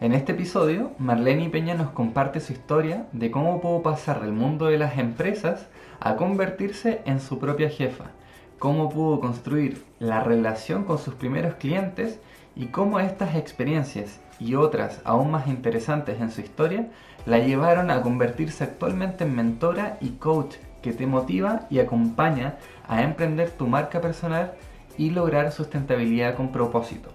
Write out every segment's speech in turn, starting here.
En este episodio, Marlene Peña nos comparte su historia de cómo pudo pasar del mundo de las empresas a convertirse en su propia jefa, cómo pudo construir la relación con sus primeros clientes y cómo estas experiencias y otras aún más interesantes en su historia la llevaron a convertirse actualmente en mentora y coach que te motiva y acompaña a emprender tu marca personal y lograr sustentabilidad con propósito.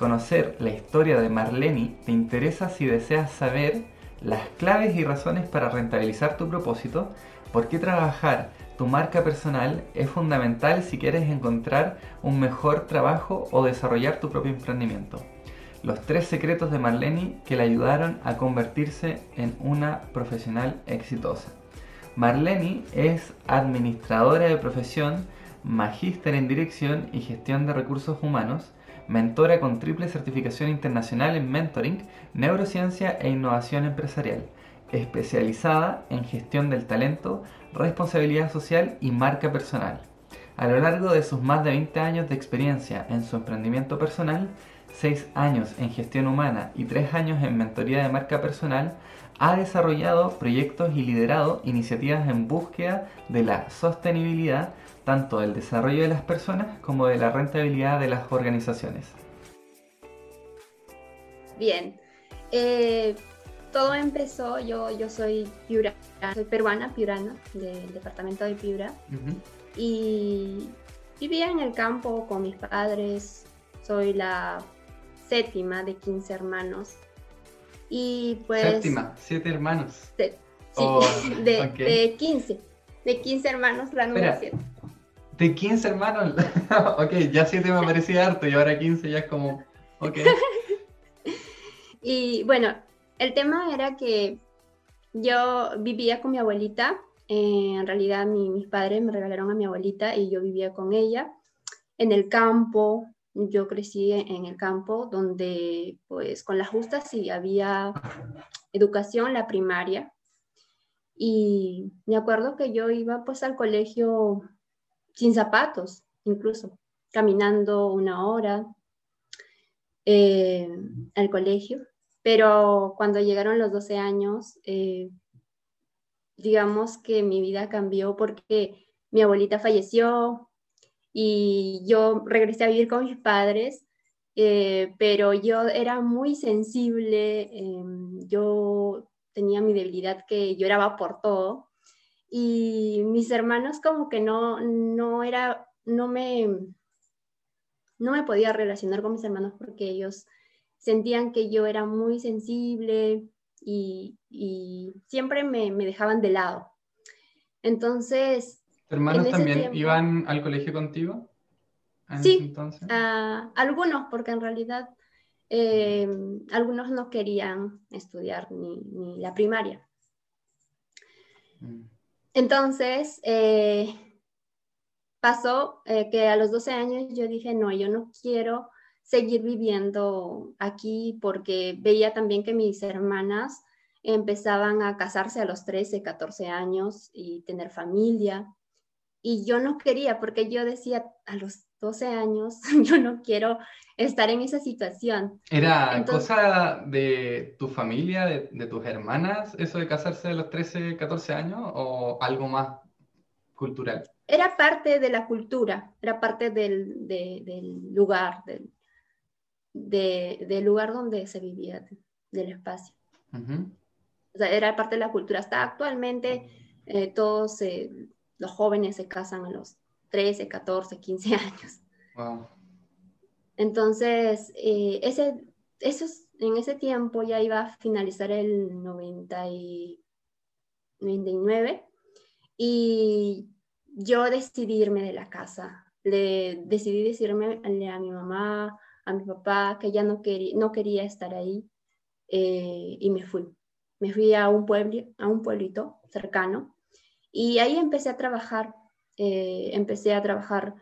Conocer la historia de Marlene te interesa si deseas saber las claves y razones para rentabilizar tu propósito, por qué trabajar tu marca personal es fundamental si quieres encontrar un mejor trabajo o desarrollar tu propio emprendimiento. Los tres secretos de Marlene que le ayudaron a convertirse en una profesional exitosa. Marlene es administradora de profesión, magíster en dirección y gestión de recursos humanos, mentora con triple certificación internacional en mentoring, neurociencia e innovación empresarial, especializada en gestión del talento, responsabilidad social y marca personal. A lo largo de sus más de 20 años de experiencia en su emprendimiento personal, 6 años en gestión humana y 3 años en mentoría de marca personal, ha desarrollado proyectos y liderado iniciativas en búsqueda de la sostenibilidad tanto del desarrollo de las personas como de la rentabilidad de las organizaciones. Bien, eh, todo empezó, yo, yo soy piura, soy peruana, piurana, del departamento de Piura, y vivía en el campo con mis padres, soy la séptima de 15 hermanos. Y pues... Séptima, siete hermanos. sí, oh, de, 15, de 15 hermanos, la número 7. De 15 hermanos, ok, ya 7 me parecía harto y ahora 15 ya es como, ok. y bueno, el tema era que yo vivía con mi abuelita, eh, en realidad mis padres me regalaron a mi abuelita y yo vivía con ella en el campo, yo crecí en el campo donde pues con la justa sí había educación, la primaria. Y me acuerdo que yo iba pues al colegio sin zapatos, incluso, caminando una hora eh, al colegio. Pero cuando llegaron los 12 años, eh, digamos que mi vida cambió porque mi abuelita falleció, y yo regresé a vivir con mis padres, eh, pero yo era muy sensible, em, yo tenía mi debilidad que lloraba por todo y mis hermanos como que no, no era, no me, no me podía relacionar con mis hermanos porque ellos sentían que yo era muy sensible y, y siempre me, me dejaban de lado. Entonces, hermanos también iban al colegio contigo? sí, algunos, porque en realidad eh, algunos no querían estudiar ni, la primaria. Mm. Entonces, eh, pasó eh, que a los 12 años yo dije, no, yo no quiero seguir viviendo aquí porque veía también que mis hermanas empezaban a casarse a los 13, 14 años y tener familia. Y yo no quería porque yo decía a los 12 años, yo no quiero estar en esa situación. ¿Era cosa de tu familia, de, tus hermanas, eso de casarse a los 13, 14 años o algo más cultural? Era parte de la cultura, era parte del, del lugar, del, del lugar donde se vivía, del espacio. o sea, era parte de la cultura. Hasta actualmente eh, todos se los jóvenes se casan a los 13, 14, 15 años. Entonces, eh, ese, en ese tiempo ya iba a finalizar el 99 y yo decidí irme de la casa. Le, decidí decirme a mi mamá, a mi papá, que ya no, quería, no quería estar ahí eh, y me fui. Me fui a un, pueblo, a un pueblito cercano y ahí empecé a trabajar, eh, empecé a trabajar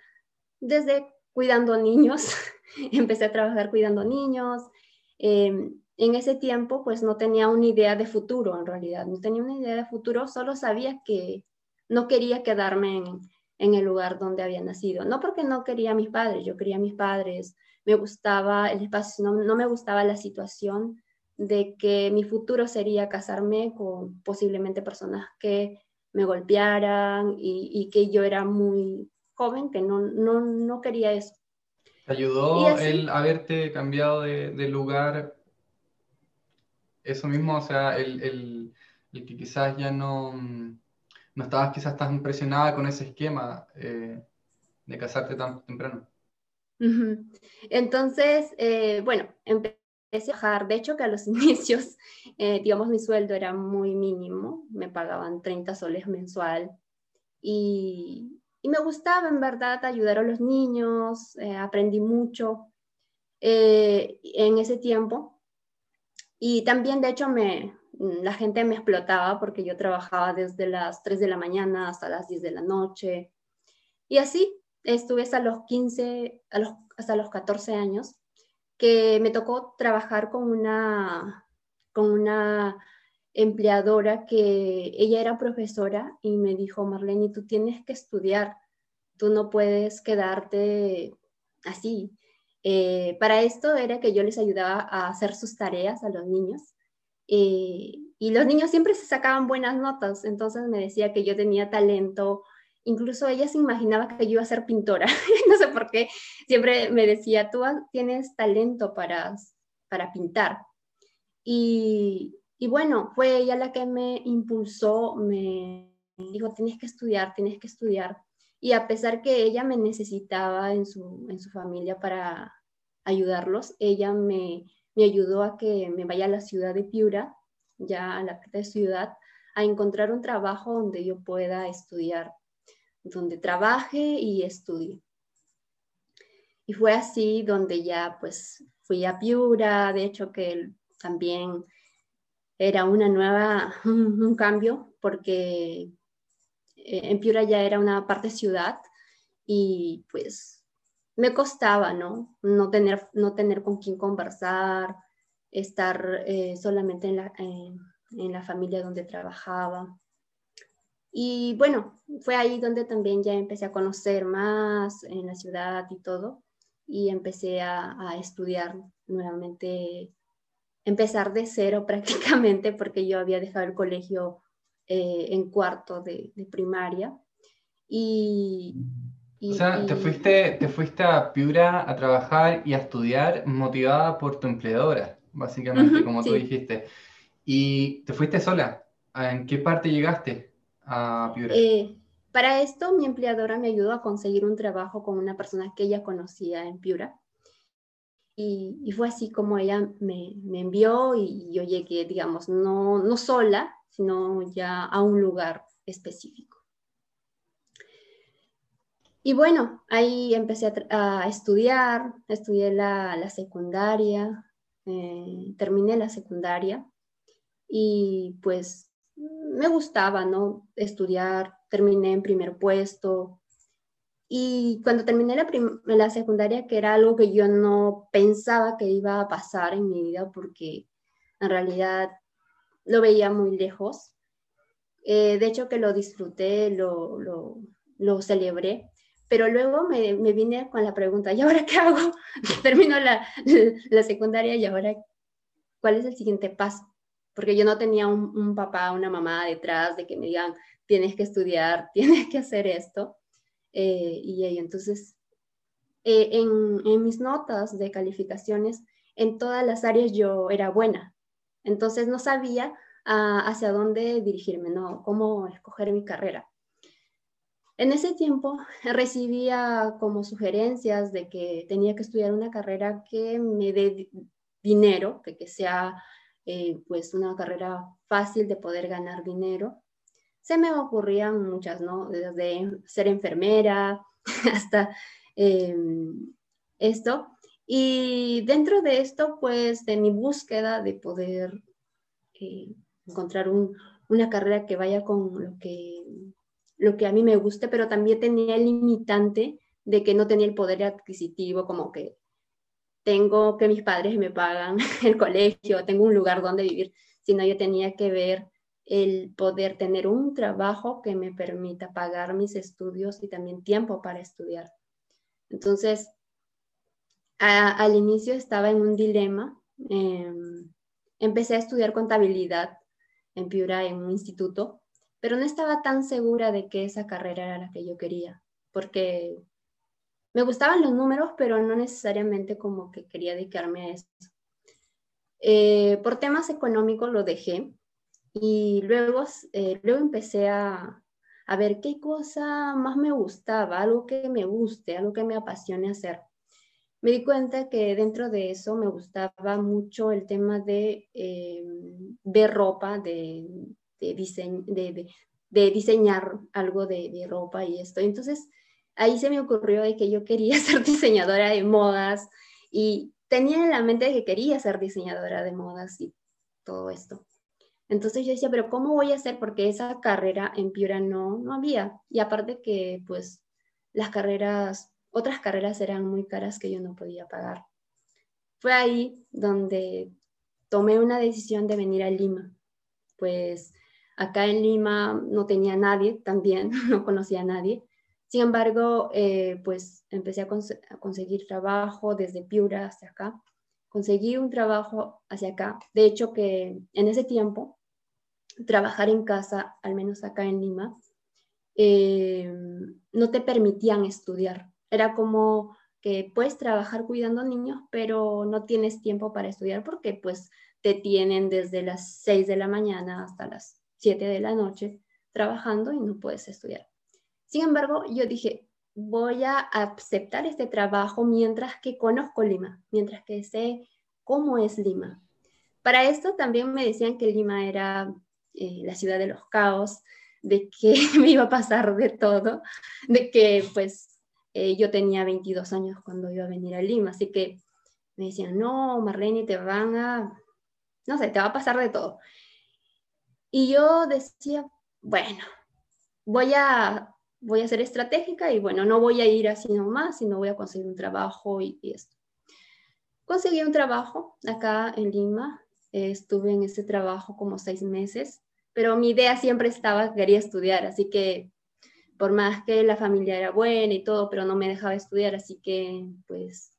desde cuidando niños, empecé a trabajar cuidando niños. Em, en ese tiempo pues no tenía una idea de futuro en realidad, no tenía una idea de futuro, solo sabía que no quería quedarme en el lugar donde había nacido. No porque no quería a mis padres, yo quería a mis padres, me gustaba el espacio, no, no me gustaba la situación de que mi futuro sería casarme con posiblemente personas que me golpearan y, que yo era muy joven, que no, no, no quería eso. ¿Te ayudó el haberte cambiado de, de, lugar? Eso mismo, o sea, el, el, el que quizás ya no, no estabas quizás tan impresionada con ese esquema eh, de casarte tan temprano. Entonces, eh, bueno, empecé. De hecho, que a los inicios, eh, digamos, mi sueldo era muy mínimo. Me pagaban 30 soles mensual. Y, me gustaba, en verdad, ayudar a los niños. aprendí mucho en ese tiempo. Y también, de hecho, me, la gente me explotaba porque yo trabajaba desde las 3 de la mañana hasta las 10 de la noche. Y así estuve hasta los 15, hasta los 14 años, que me tocó trabajar con una, con una empleadora que ella era profesora y me dijo, Marlene, tú tienes que estudiar, tú no puedes quedarte así. Eh, para esto era que yo les ayudaba a hacer sus tareas a los niños eh, y los niños siempre se sacaban buenas notas, entonces me decía que yo tenía talento, incluso ella se imaginaba que yo iba a ser pintora, no sé por qué, siempre me decía, tú tienes talento para, para pintar. Y, y bueno, fue ella la que me impulsó, me dijo, tienes que estudiar, tienes que estudiar. Y a pesar que ella me necesitaba en su, en su familia para ayudarlos, ella me, me ayudó a que me vaya a la ciudad de Piura, ya a la ciudad, a encontrar un trabajo donde yo pueda estudiar, donde trabaje y estudie. Y fue así donde ya pues fui a Piura, de hecho que también era una nueva, un, cambio, porque eh, en Piura ya era una parte ciudad y pues me costaba, ¿no? No tener, no tener con quién conversar, estar eh, solamente en la, en la familia donde trabajaba. Y bueno, fue ahí donde también ya empecé a conocer más en la ciudad y todo, y empecé a, a estudiar nuevamente, empezar de cero prácticamente, porque yo había dejado el colegio eh, en cuarto de, de primaria. Y, o sea, te fuiste, te fuiste a Piura a trabajar y a estudiar motivada por tu empleadora, básicamente, como tú dijiste. ¿Y te fuiste sola? ¿En qué parte llegaste Eh, para esto, mi empleadora me ayudó a conseguir un trabajo con una persona que ella conocía en Piura. Y, fue así como ella me, me, envió y yo llegué, digamos, no, no sola, sino ya a un lugar específico. Y bueno, ahí empecé a, estudiar, estudié la, secundaria, eh, terminé la secundaria y pues me gustaba, ¿no? Estudiar, terminé en primer puesto. Y cuando terminé la, la secundaria, que era algo que yo no pensaba que iba a pasar en mi vida, porque en realidad lo veía muy lejos. Eh, de hecho que lo disfruté, lo, lo, lo celebré, pero luego me, me, vine con la pregunta, ¿y ahora qué hago? Termino la, la, secundaria y ahora, ¿cuál es el siguiente paso? Porque yo no tenía un, un, papá, una mamá detrás de que me digan, tienes que estudiar, tienes que hacer esto. Eh, y, entonces, eh, en, en mis notas de calificaciones, en todas las áreas yo era buena. Entonces no sabía uh, hacia dónde dirigirme, ¿no? Cómo escoger mi carrera. En ese tiempo recibía como sugerencias de que tenía que estudiar una carrera que me dé dinero, que, que sea eh, pues una carrera fácil de poder ganar dinero. Se me ocurrían muchas, ¿no? Desde ser enfermera hasta em, esto. Y dentro de esto, pues de mi búsqueda de poder eh, encontrar una carrera que vaya con lo que lo que a mí me guste, pero también tenía el limitante de que no tenía el poder adquisitivo, como que tengo que mis padres me pagan el colegio, tengo un lugar donde vivir, sino yo tenía que ver el poder tener un trabajo que me permita pagar mis estudios y también tiempo para estudiar. Entonces, al inicio estaba en un dilema. Em, empecé a estudiar contabilidad en Piura, en un instituto, pero no estaba tan segura de que esa carrera era la que yo quería, porque me gustaban los números, pero no necesariamente como que quería dedicarme a eso. Eh, por temas económicos lo dejé y luego, eh, luego empecé a, a ver qué cosa más me gustaba, algo que me guste, algo que me apasione hacer. Me di cuenta que dentro de eso me gustaba mucho el tema de eh, ver ropa, de, de, de, diseñar algo de, ropa y esto. Entonces, ahí se me ocurrió de que yo quería ser diseñadora de modas y tenía en la mente que quería ser diseñadora de modas y todo esto. Entonces yo decía, pero ¿cómo voy a hacer? Porque esa carrera en Piura no, no había. Y aparte que pues las carreras, otras carreras eran muy caras que yo no podía pagar. Fue ahí donde tomé una decisión de venir a Lima. Pues acá en Lima no tenía nadie también, no conocía a nadie. Sin embargo, eh, pues empecé a, conseguir trabajo desde Piura hasta acá. Conseguí un trabajo hacia acá. De hecho, que en ese tiempo trabajar en casa, al menos acá en Lima, eh, no te permitían estudiar. Era como que puedes trabajar cuidando niños, pero no tienes tiempo para estudiar porque pues te tienen desde las 6 de la mañana hasta las 7 de la noche trabajando y no puedes estudiar. Sin embargo, yo dije, voy a aceptar este trabajo mientras que conozco Lima, mientras que sé cómo es Lima. Para esto también me decían que Lima era eh, la ciudad de los caos, de que me iba a pasar de todo, de que pues eh, yo tenía 22 años cuando iba a venir a Lima, así que me decían, no, Marlene, te van a, no sé, te va a pasar de todo. Y yo decía, bueno, voy a, voy a ser estratégica y bueno, no voy a ir así nomás, sino voy a conseguir un trabajo y, y esto. Conseguí un trabajo acá en Lima, estuve en ese trabajo como seis meses, pero mi idea siempre estaba, quería estudiar, así que por más que la familia era buena y todo, pero no me dejaba estudiar, así que pues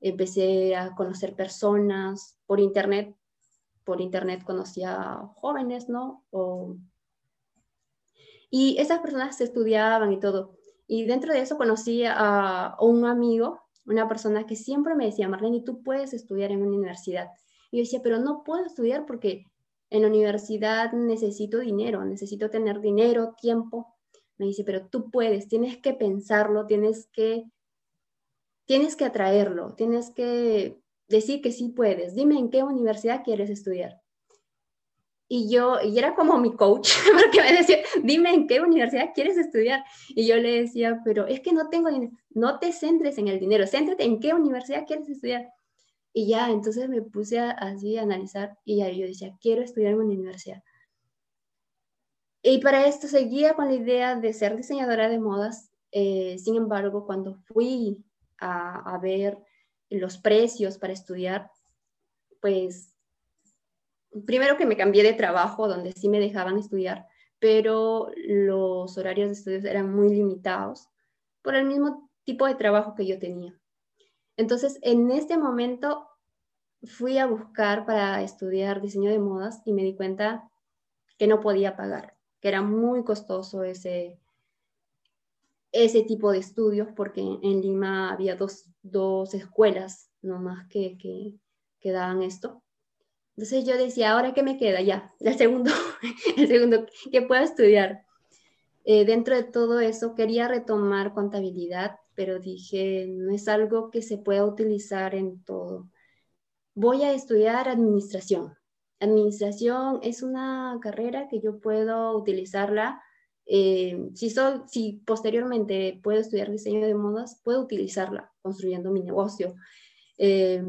empecé a conocer personas por internet, por internet conocía jóvenes, ¿no? Y esas personas estudiaban y todo. Y dentro de eso conocí a un amigo, una persona que siempre me decía, Marlene, tú puedes estudiar en una universidad. Y yo decía, pero no puedo estudiar porque en la universidad necesito dinero, necesito tener dinero, tiempo. Me dice, pero tú puedes, tienes que pensarlo, tienes que, tienes que atraerlo, tienes que decir que sí puedes. Dime en qué universidad quieres estudiar. Y yo, y era como mi coach, porque me decía, dime en qué universidad quieres estudiar. Y yo le decía, pero es que no tengo dinero. No te centres en el dinero, céntrate en qué universidad quieres estudiar. Y ya, entonces me puse así a analizar y ahí yo decía, quiero estudiar en una universidad. Y para esto seguía con la idea de ser diseñadora de modas. Eh, sin embargo, cuando fui a, a ver los precios para estudiar, pues primero que me cambié de trabajo donde sí me dejaban estudiar, pero los horarios de estudios eran muy limitados por el mismo tipo de trabajo que yo tenía. Entonces, en este momento fui a buscar para estudiar diseño de modas y me di cuenta que no podía pagar, que era muy costoso ese, ese tipo de estudios porque en Lima había dos, dos escuelas nomás que, que, que daban esto. Entonces yo decía, ¿ahora qué me queda? Ya, el segundo, el segundo que puedo estudiar. Eh, dentro de todo eso quería retomar contabilidad, pero dije, no es algo que se pueda utilizar en todo. Voy a estudiar administración. Administración es una carrera que yo puedo utilizarla. Eh, si, si posteriormente puedo estudiar diseño de modas, puedo utilizarla construyendo mi negocio eh,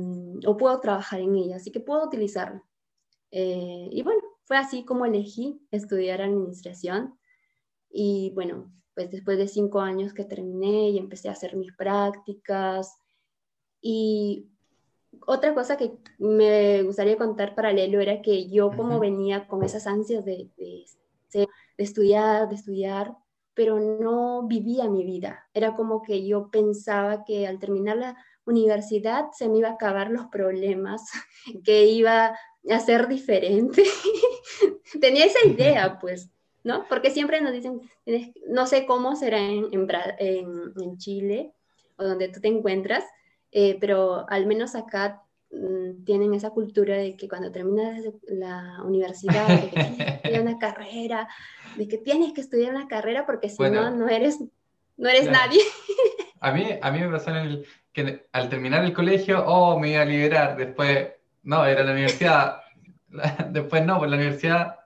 o puedo trabajar en ella, así que puedo utilizarla. Eh, y bueno, fue así como elegí estudiar administración. Y bueno, pues después de cinco años que terminé y empecé a hacer mis prácticas y otra cosa que me gustaría contar paralelo era que yo como venía con esas ansias de, de, de, estudiar, de estudiar, pero no vivía mi vida. Era como que yo pensaba que al terminar la universidad se me iba a acabar los problemas, que iba a ser diferente. Tenía esa idea, pues, ¿no? Porque siempre nos dicen, no sé cómo será en, en, Chile o donde tú te encuentras, eh, pero al menos acá mm, tienen esa cultura de que cuando terminas la universidad, de que tienes que estudiar una carrera, de que tienes que estudiar una carrera porque si no, no eres, no eres nadie. A mí, a mí me pasó en el, que al terminar el colegio, oh, me iba a liberar, después, no, era la universidad, después no, pues la universidad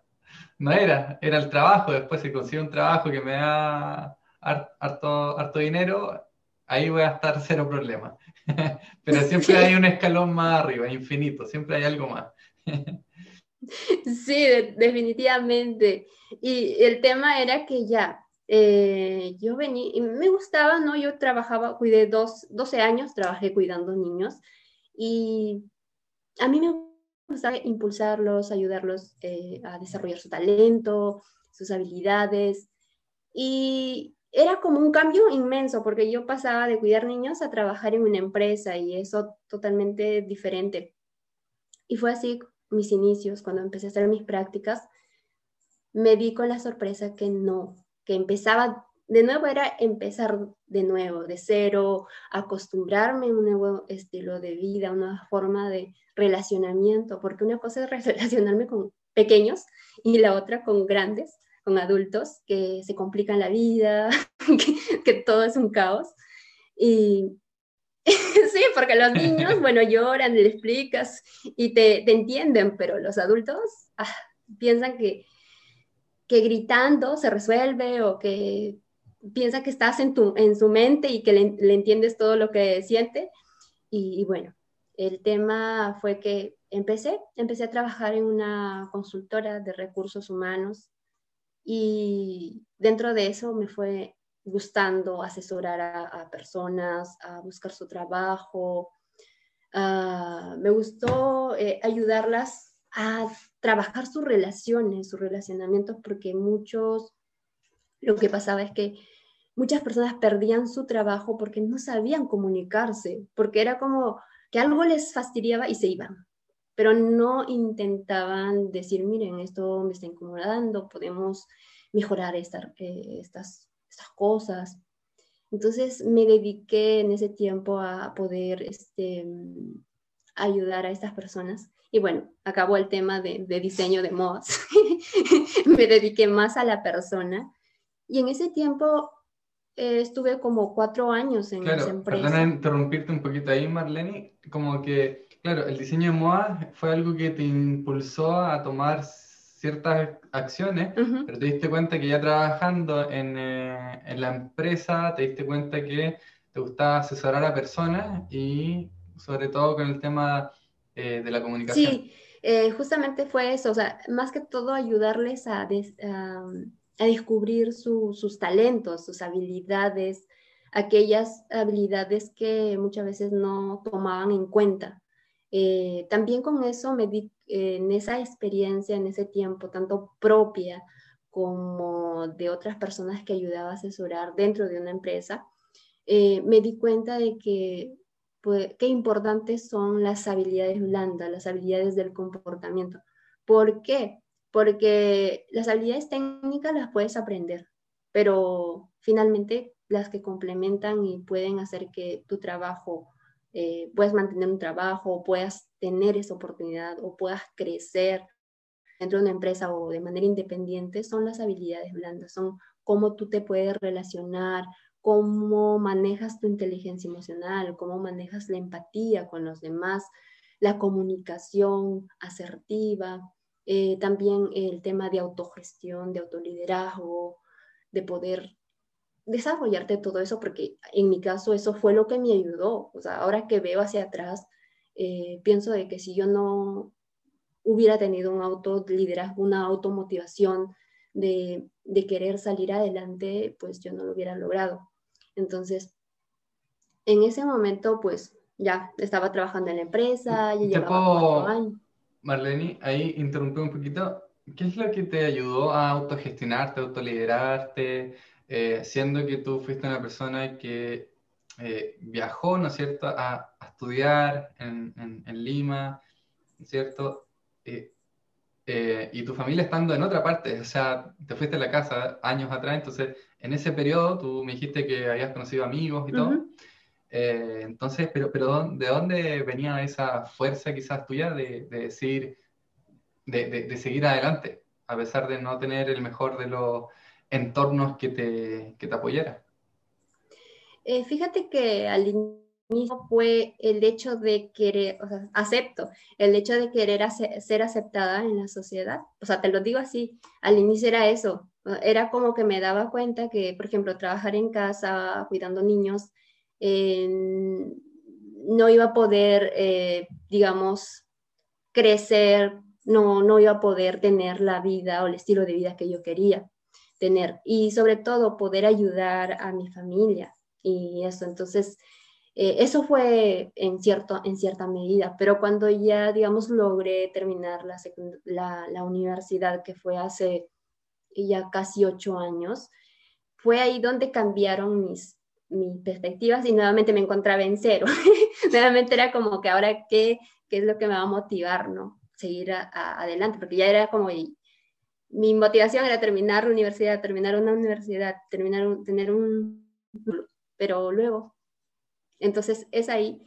no era, era el trabajo, después si consigo un trabajo que me da harto, harto dinero, ahí voy a estar cero problema. Pero siempre hay un escalón más arriba, infinito, siempre hay algo más. Sí, definitivamente. Y el tema era que ya, eh, yo venía, y me gustaba, ¿no? Yo trabajaba, cuidé dos, 12 años, trabajé cuidando niños y a mí me gustaba impulsarlos, ayudarlos eh, a desarrollar su talento, sus habilidades y era como un cambio inmenso porque yo pasaba de cuidar niños a trabajar en una empresa y eso totalmente diferente. Y fue así mis inicios, cuando empecé a hacer mis prácticas, me vi con la sorpresa que no, que empezaba de nuevo era empezar de nuevo, de cero, acostumbrarme a un nuevo estilo de vida, una forma de relacionamiento, porque una cosa es relacionarme con pequeños y la otra con grandes, con adultos que se complican la vida, que, todo es un caos. Y sí, porque los niños, bueno, lloran, le explicas y te, entienden, pero los adultos ah, piensan que que gritando se resuelve o que piensa que estás en, tu, en su mente y que le, entiendes todo lo que siente. Y, bueno, el tema fue que empecé, empecé a trabajar en una consultora de recursos humanos y dentro de eso me fue gustando asesorar a, personas, a buscar su trabajo. Ah, me gustó eh, ayudarlas a trabajar sus relaciones, sus relacionamientos, porque muchos, lo que pasaba es que muchas personas perdían su trabajo porque no sabían comunicarse, porque era como que algo les fastidiaba y se iban, pero no intentaban decir, miren, esto me está incomodando, podemos mejorar eh, estas, estas cosas. Entonces me dediqué en ese tiempo a poder este, ayudar a estas personas y bueno, acabó el tema de, diseño de mods. me dediqué más a la persona. Y en ese tiempo eh, estuve como cuatro años en esa empresa. Perdona interrumpirte un poquito ahí, Marlene. Como que, claro, el diseño de moda fue algo que te impulsó a tomar ciertas acciones, pero te diste cuenta que ya trabajando en, eh, en, la empresa, te diste cuenta que te gustaba asesorar a personas y sobre todo con el tema eh, de la comunicación. Sí, eh, justamente fue eso, o sea, más que todo ayudarles a, a, descubrir sus talentos, sus habilidades, aquellas habilidades que muchas veces no tomaban en cuenta. Eh, también con eso me di en esa experiencia, en ese tiempo, tanto propia como de otras personas que ayudaba a asesorar dentro de una empresa, me di cuenta de que qué importantes son las habilidades blandas, las habilidades del comportamiento. ¿Por qué? Porque las habilidades técnicas las puedes aprender, pero finalmente las que complementan y pueden hacer que tu trabajo, eh, puedas mantener un trabajo, puedas tener esa oportunidad o puedas crecer dentro de una empresa o de manera independiente, son las habilidades blandas, son cómo tú te puedes relacionar, cómo manejas tu inteligencia emocional, cómo manejas la empatía con los demás, la comunicación asertiva, eh, también el tema de autogestión, de autoliderazgo, de poder desarrollarte todo eso, porque en mi caso eso fue lo que me ayudó. O sea, ahora que veo hacia atrás, eh, pienso de que si yo no hubiera tenido un autoliderazgo, una automotivación de, de querer salir adelante, pues yo no lo hubiera logrado. Entonces, en ese momento, pues ya estaba trabajando en la empresa, ya llevaba cuatro años. Marlene, ahí interrumpí un poquito. ¿Qué es lo que te ayudó a autogestionarte, a autoliderarte, eh, siendo que tú fuiste una persona que eh, viajó, ¿no es cierto?, a, estudiar en, en, Lima, ¿no es cierto? Eh, eh, y tu familia estando en otra parte, o sea, te fuiste a la casa años atrás, entonces en ese periodo tú me dijiste que habías conocido amigos y todo. entonces, pero, pero ¿de dónde venía esa fuerza quizás tuya de, de decir, de, de, seguir adelante, a pesar de no tener el mejor de los entornos que te, que te apoyara? Eh, fíjate que al inicio fue el hecho de querer, o sea, acepto, el hecho de querer ser aceptada en la sociedad. O sea, te lo digo así, al inicio era eso, era como que me daba cuenta que, por ejemplo, trabajar en casa, cuidando niños, no iba a poder, eh, digamos, crecer, no, no iba a poder tener la vida o el estilo de vida que yo quería tener y sobre todo poder ayudar a mi familia y eso. Entonces, eh, eso fue en, cierto, en cierta medida, pero cuando ya, digamos, logré terminar la, la, universidad, que fue hace ya casi ocho años, fue ahí donde cambiaron mis, mis perspectivas y nuevamente me encontraba en cero. nuevamente era como que ahora, ¿qué, ¿qué es lo que me va a motivar, no? Seguir adelante, porque ya era como, mi motivación era terminar la universidad, terminar una universidad, terminar tener un pero luego. Entonces es ahí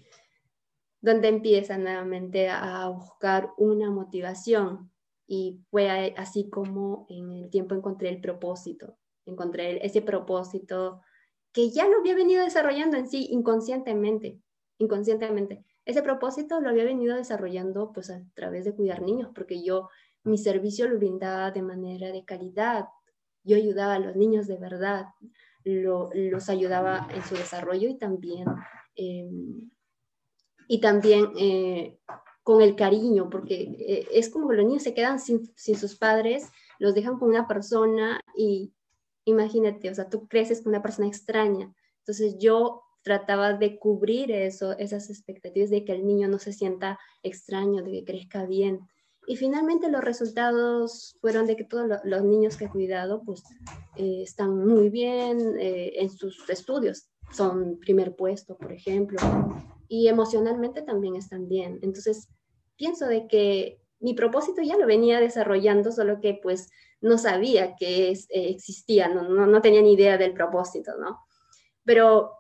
donde empieza nuevamente a buscar una motivación y fue así como en el tiempo encontré el propósito, encontré ese propósito que ya lo había venido desarrollando en sí inconscientemente, inconscientemente. Ese propósito lo había venido desarrollando pues a través de cuidar niños, porque yo mi servicio lo brindaba de manera de calidad, yo ayudaba a los niños de verdad, los ayudaba en su desarrollo y también, em, y también eh, con el cariño, porque eh, es como que los niños se quedan sin, sin, sus padres, los dejan con una persona y imagínate, o sea, tú creces con una persona extraña. Entonces yo trataba de cubrir eso, esas expectativas de que el niño no se sienta extraño, de que crezca bien. Y finalmente los resultados fueron de que todos los niños que he cuidado pues eh, están muy bien eh, en sus estudios, son primer puesto, por ejemplo, y emocionalmente también están bien. Entonces, pienso de que mi propósito ya lo venía desarrollando, solo que pues no sabía que es, eh, existía, no, no, no, tenía ni idea del propósito, ¿no? Pero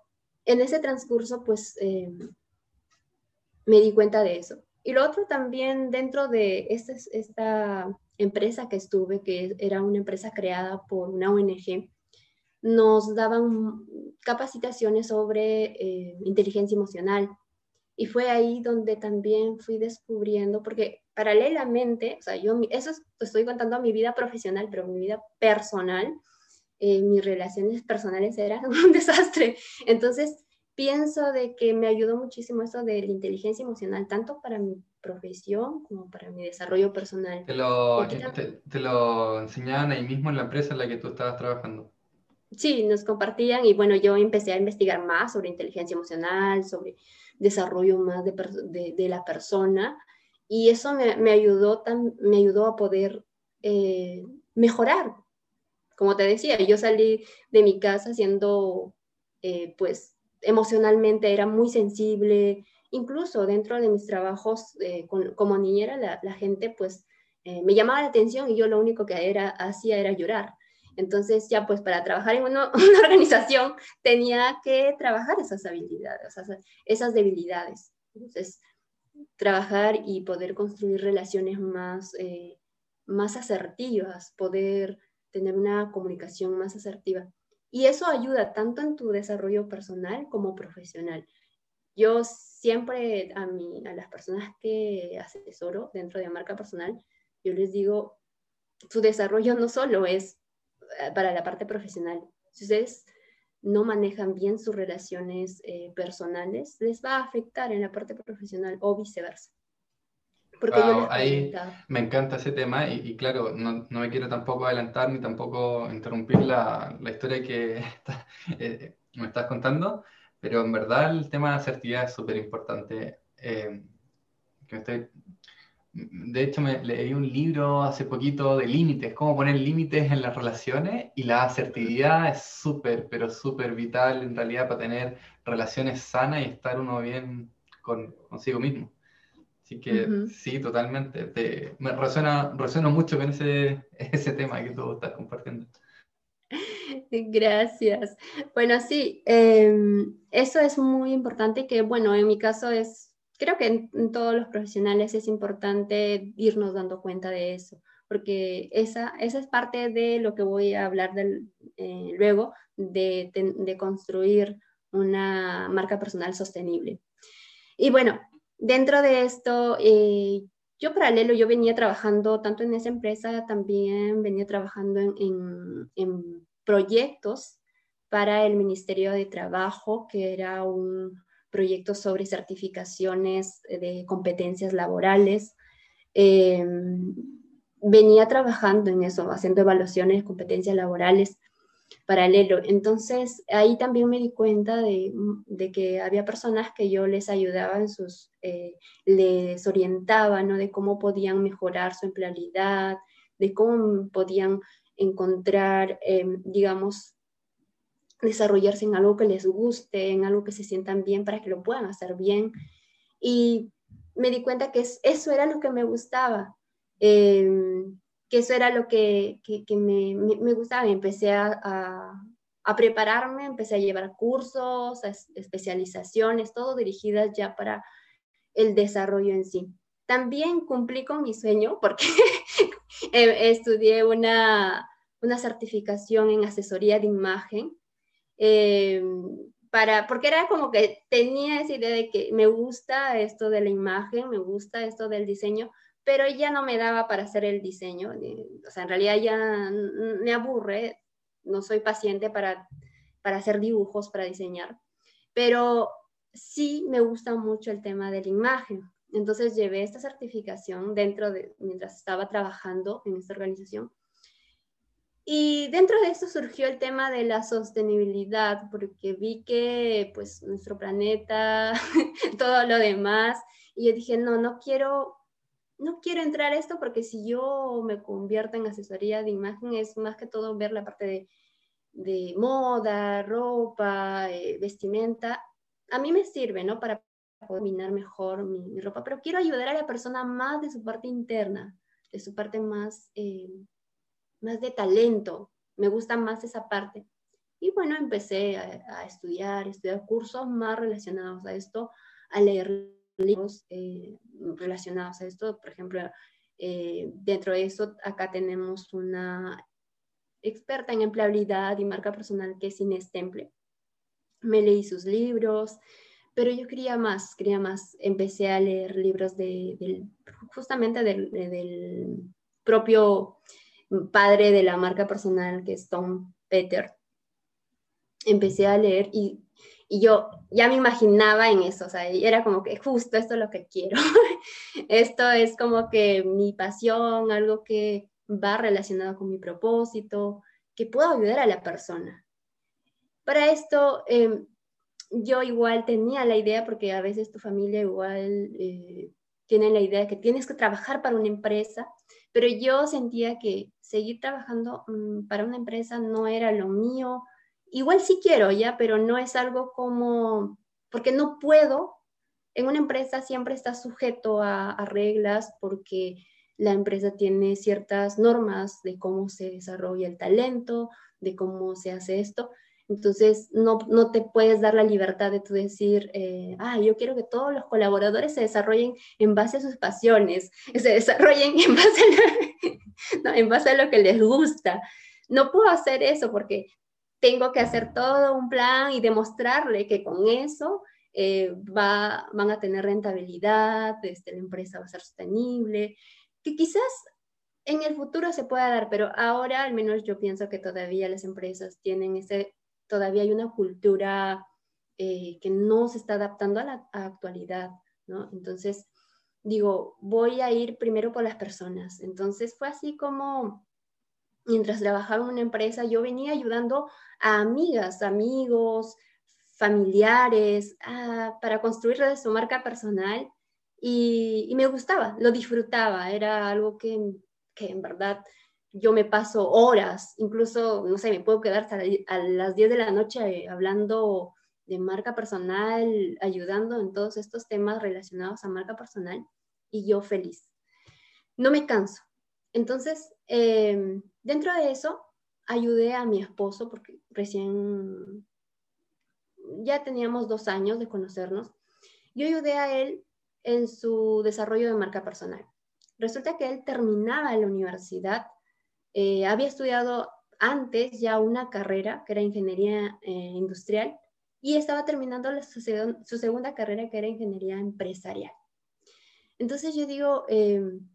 en ese transcurso pues me di cuenta de eso. Y lo otro también dentro de esta empresa que estuve, que era una empresa creada por una ONG, nos daban capacitaciones sobre eh, inteligencia emocional. Y fue ahí donde también fui descubriendo, porque paralelamente, o sea, yo eso estoy contando a mi vida profesional, pero mi vida personal, eh, mis relaciones personales eran un desastre. Entonces, pienso de que me ayudó muchísimo eso de la inteligencia emocional, tanto para mi profesión como para mi desarrollo personal. ¿Te lo, te, lo enseñaban ahí mismo en la empresa en la que tú estabas trabajando? Sí, nos compartían y bueno, yo empecé a investigar más sobre inteligencia emocional, sobre desarrollo más de, de, la persona y eso me, me, ayudó, tan, me ayudó a poder eh, mejorar. Como te decía, yo salí de mi casa siendo eh, pues emocionalmente era muy sensible, incluso dentro de mis trabajos eh, como niñera, la, gente pues me llamaba la atención y yo lo único que era, hacía era llorar. Entonces ya pues para trabajar en una, organización tenía que trabajar esas habilidades, esas debilidades. Entonces, trabajar y poder construir relaciones más, eh, más asertivas, poder tener una comunicación más asertiva. Y eso ayuda tanto en tu desarrollo personal como profesional. Yo siempre a, mí, a las personas que asesoro dentro de marca personal, yo les digo, su desarrollo no solo es para la parte profesional. Si ustedes no manejan bien sus relaciones eh, personales, les va a afectar en la parte profesional o viceversa. Porque yo ahí me encanta ese tema y, claro, no, no, me quiero tampoco adelantar ni tampoco interrumpir la, la historia que eh, me estás contando, Pero en verdad el tema de asertividad es súper importante. Eh, estoy de hecho, me leí un libro hace poquito de límites, cómo poner límites en las relaciones y la asertividad es súper, pero súper vital en realidad para tener relaciones sanas y estar uno bien con, consigo mismo. Así que sí, totalmente. me resuena, resueno mucho con ese, ese tema que tú estás compartiendo. Gracias. Bueno, sí, em, eso es muy importante que, bueno, en mi caso es creo que en, todos los profesionales es importante irnos dando cuenta de eso, porque esa, esa es parte de lo que voy a hablar del, eh, luego, de, de, construir una marca personal sostenible. Y bueno, dentro de esto, eh, yo paralelo, yo venía trabajando tanto en esa empresa, también venía trabajando en, en, en proyectos para el Ministerio de Trabajo, que era un, proyectos sobre certificaciones de competencias laborales. Eh, venía trabajando en eso, haciendo evaluaciones de competencias laborales paralelo. Entonces, ahí también me di cuenta de, que había personas que yo les ayudaba en sus, eh, les orientaba, ¿no? De cómo podían mejorar su empleabilidad, de cómo podían encontrar, eh, digamos, desarrollarse en algo que les guste, en algo que se sientan bien para que lo puedan hacer bien. Y me di cuenta que eso era lo que me gustaba, em, que eso era lo que, que, me, me, gustaba. empecé a, a, prepararme, empecé a llevar cursos, especializaciones, todo dirigidas ya para el desarrollo en sí. También cumplí con mi sueño porque eh, estudié una, una certificación en asesoría de imagen eh, para, porque era como que tenía esa idea de que me gusta esto de la imagen, me gusta esto del diseño, pero ya no me daba para hacer el diseño. O sea, en realidad ya me aburre, no soy paciente para, para hacer dibujos, para diseñar, pero sí me gusta mucho el tema de la imagen. Entonces llevé esta certificación dentro de, mientras estaba trabajando en esta organización, y dentro de esto surgió el tema de la sostenibilidad, porque vi que pues nuestro planeta, todo lo demás, y yo dije, no, no quiero, no quiero entrar a esto porque si yo me convierto en asesoría de imagen es más que todo ver la parte de, de moda, ropa, eh, vestimenta. A mí me sirve, ¿no? Para combinar mejor mi, ropa, pero quiero ayudar a la persona más de su parte interna, de su parte más... Eh, más de talento, me gusta más esa parte. Y bueno, empecé a, estudiar, estudiar cursos más relacionados a esto, a leer libros eh, relacionados a esto. Por ejemplo, eh, dentro de eso, acá tenemos una experta en empleabilidad y marca personal que es Inés Temple. Me leí sus libros, pero yo quería más, quería más. Empecé a leer libros de, justamente del, del propio padre de la marca personal, que es Tom Peter, empecé a leer y, yo ya me imaginaba en eso, o sea, era como que justo esto es lo que quiero. esto es como que mi pasión, algo que va relacionado con mi propósito, que puedo ayudar a la persona. Para esto, em, yo igual tenía la idea, porque a veces tu familia igual eh, tiene la idea de que tienes que trabajar para una empresa, pero yo sentía que seguir trabajando mm, para una empresa no era lo mío. Igual sí quiero, ya, pero no es algo como, porque no puedo. En una empresa siempre está sujeto a, a reglas porque la empresa tiene ciertas normas de cómo se desarrolla el talento, de cómo se hace esto. Entonces, no, no, te puedes dar la libertad de tú decir, eh, ah, yo quiero que todos los colaboradores se desarrollen en base a sus pasiones, se desarrollen en base a, en base a lo que les gusta. No puedo hacer eso porque tengo que hacer todo un plan y demostrarle que con eso eh, va, van a tener rentabilidad, este, la empresa va a ser sostenible, que quizás en el futuro se pueda dar, pero ahora al menos yo pienso que todavía las empresas tienen ese todavía hay una cultura eh, que no se está adaptando a la actualidad, ¿no? Entonces, digo, voy a ir primero por las personas. Entonces fue así como, mientras trabajaba en una empresa, yo venía ayudando a amigas, amigos, familiares, para construir su marca personal y, me gustaba, lo disfrutaba, era algo que, que, en verdad yo me paso horas, incluso, no sé, me puedo quedar a las 10 de la noche hablando de marca personal, ayudando en todos estos temas relacionados a marca personal y yo feliz. No me canso. Entonces, em, dentro de eso, ayudé a mi esposo porque recién ya teníamos dos años de conocernos. Yo ayudé a él en su desarrollo de marca personal. Resulta que él terminaba la universidad, eh, había estudiado antes ya una carrera que era ingeniería eh, industrial y estaba terminando su, segunda carrera que era ingeniería empresarial. Entonces yo digo, em,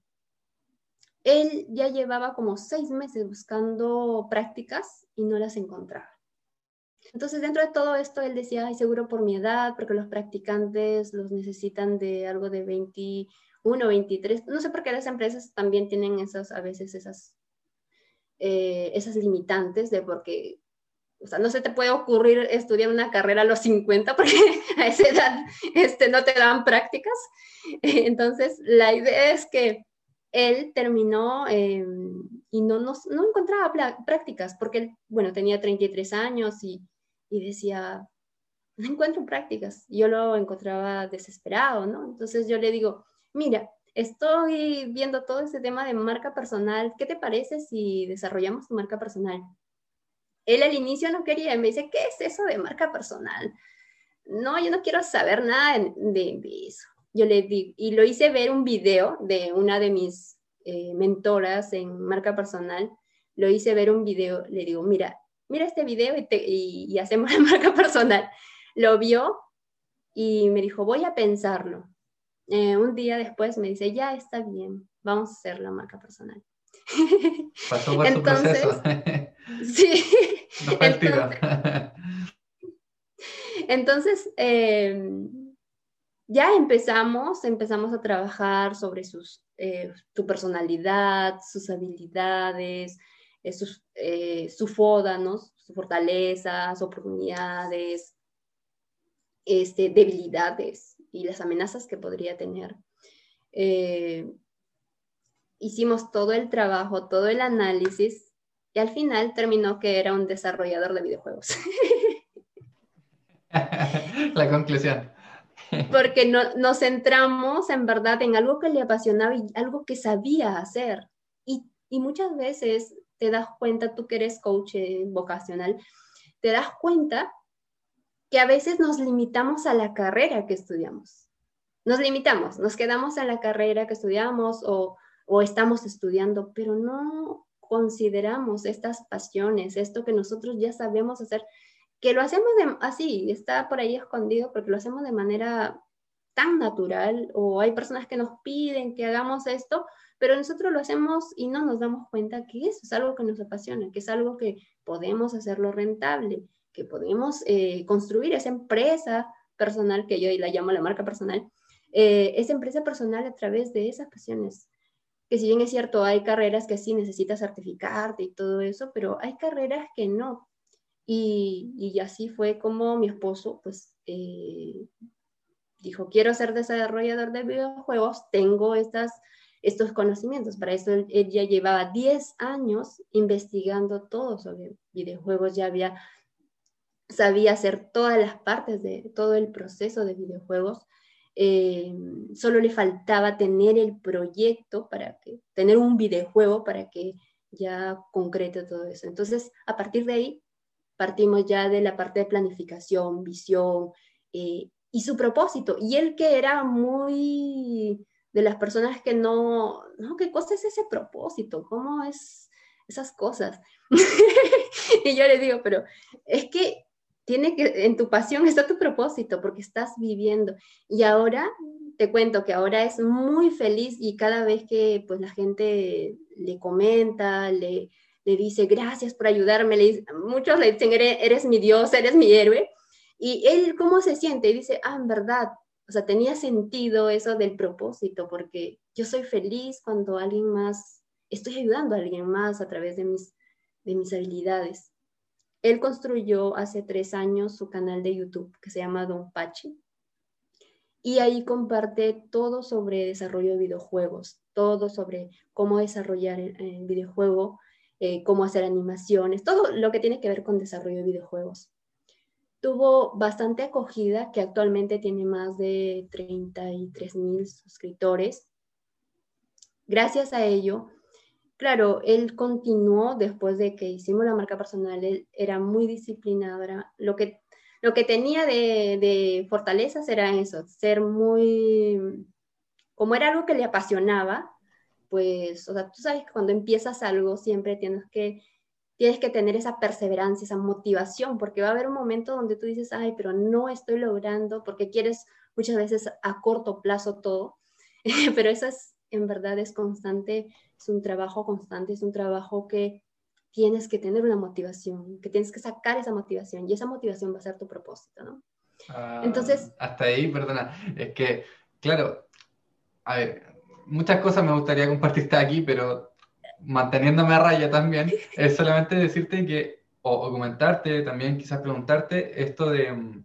él ya llevaba como seis meses buscando prácticas y no las encontraba. Entonces, dentro de todo esto, él decía, ay, seguro por mi edad, porque los practicantes los necesitan de algo de 21, 23. No sé por qué las empresas también tienen esas, a veces esas, eh, esas limitantes de porque, o sea, no se te puede ocurrir estudiar una carrera a los 50 porque a esa edad este, no te dan prácticas. Entonces, la idea es que él terminó em, y no, no, no, encontraba prácticas porque él, bueno, tenía 33 años y y decía, no encuentro prácticas. Yo lo encontraba desesperado, ¿no? Entonces yo le digo, mira, estoy viendo todo ese tema de marca personal, ¿qué te parece si desarrollamos tu marca personal? Él al inicio no quería, me dice, ¿qué es eso de marca personal? No, yo no quiero saber nada de, eso. Yo le digo, y lo hice ver un video de una de mis eh, mentoras en marca personal, lo hice ver un video, le digo, mira, mira este video y, hacemos la marca personal. Lo vio y me dijo, voy a pensarlo. Eh, un día después me dice, ya está bien, vamos a hacer la marca personal. Pasó por entonces, su proceso. sí. No entonces, entonces em, ya empezamos, empezamos a trabajar sobre sus, eh, tu personalidad, sus habilidades, sus, eh, su foda, ¿no? sus fortalezas, oportunidades, este, debilidades y las amenazas que podría tener. Eh, hicimos todo el trabajo, todo el análisis y al final terminó que era un desarrollador de videojuegos. La conclusión. Porque no, nos centramos en verdad en algo que le apasionaba y algo que sabía hacer. Y, y muchas veces te das cuenta, tú que eres coach eh, vocacional, te das cuenta que a veces nos limitamos a la carrera que estudiamos. Nos limitamos, nos quedamos en la carrera que estudiamos o, estamos estudiando, pero no consideramos estas pasiones, esto que nosotros ya sabemos hacer, que lo hacemos así, está por ahí escondido porque lo hacemos de manera tan natural o hay personas que nos piden que hagamos esto, pero nosotros lo hacemos y no nos damos cuenta que eso es algo que nos apasiona, que es algo que podemos hacerlo rentable, que podemos eh, construir esa empresa personal, que yo la llamo la marca personal, eh, esa empresa personal a través de esas pasiones. Que si bien es cierto, hay carreras que sí necesitas certificarte y todo eso, pero hay carreras que no. Y, y así fue como mi esposo, pues, eh, dijo, quiero ser desarrollador de videojuegos, tengo estas estos conocimientos. Para eso él, ya llevaba 10 años investigando todo sobre videojuegos, ya había, sabía hacer todas las partes de todo el proceso de videojuegos. Eh, solo le faltaba tener el proyecto para que, tener un videojuego para que ya concrete todo eso. Entonces, a partir de ahí, partimos ya de la parte de planificación, visión eh, y su propósito. Y él que era muy de las personas que no, no, ¿qué cosa es ese propósito? ¿Cómo es esas cosas? y yo le digo, pero es que tiene que, en tu pasión está tu propósito, porque estás viviendo. Y ahora, te cuento que ahora es muy feliz y cada vez que pues la gente le comenta, le, le dice gracias por ayudarme, le muchos le dicen eres, eres mi Dios, eres mi héroe. Y él, ¿cómo se siente? Y dice, ah, en verdad, o sea, tenía sentido eso del propósito, porque yo soy feliz cuando alguien más, estoy ayudando a alguien más a través de mis, de mis habilidades. Él construyó hace tres años su canal de YouTube que se llama Don Pachi. Y ahí comparte todo sobre desarrollo de videojuegos, todo sobre cómo desarrollar el, videojuego, eh, cómo hacer animaciones, todo lo que tiene que ver con desarrollo de videojuegos. Tuvo bastante acogida, que actualmente tiene más de 33 mil suscriptores. Gracias a ello, claro, él continuó después de que hicimos la marca personal, él era muy disciplinado, lo que, lo que tenía de, de fortalezas era eso, ser muy, como era algo que le apasionaba, pues, o sea, tú sabes que cuando empiezas algo siempre tienes que, tienes que tener esa perseverancia, esa motivación, porque va a haber un momento donde tú dices, ay, pero no estoy logrando, porque quieres muchas veces a corto plazo todo, pero eso es, en verdad es constante, es un trabajo constante, es un trabajo que tienes que tener una motivación, que tienes que sacar esa motivación y esa motivación va a ser tu propósito, ¿no? Ah, Entonces... Hasta ahí, perdona, es que, claro, a ver, muchas cosas me gustaría compartirte aquí, pero manteniéndome a raya también, es solamente decirte que, o, comentarte, también quizás preguntarte esto de mm,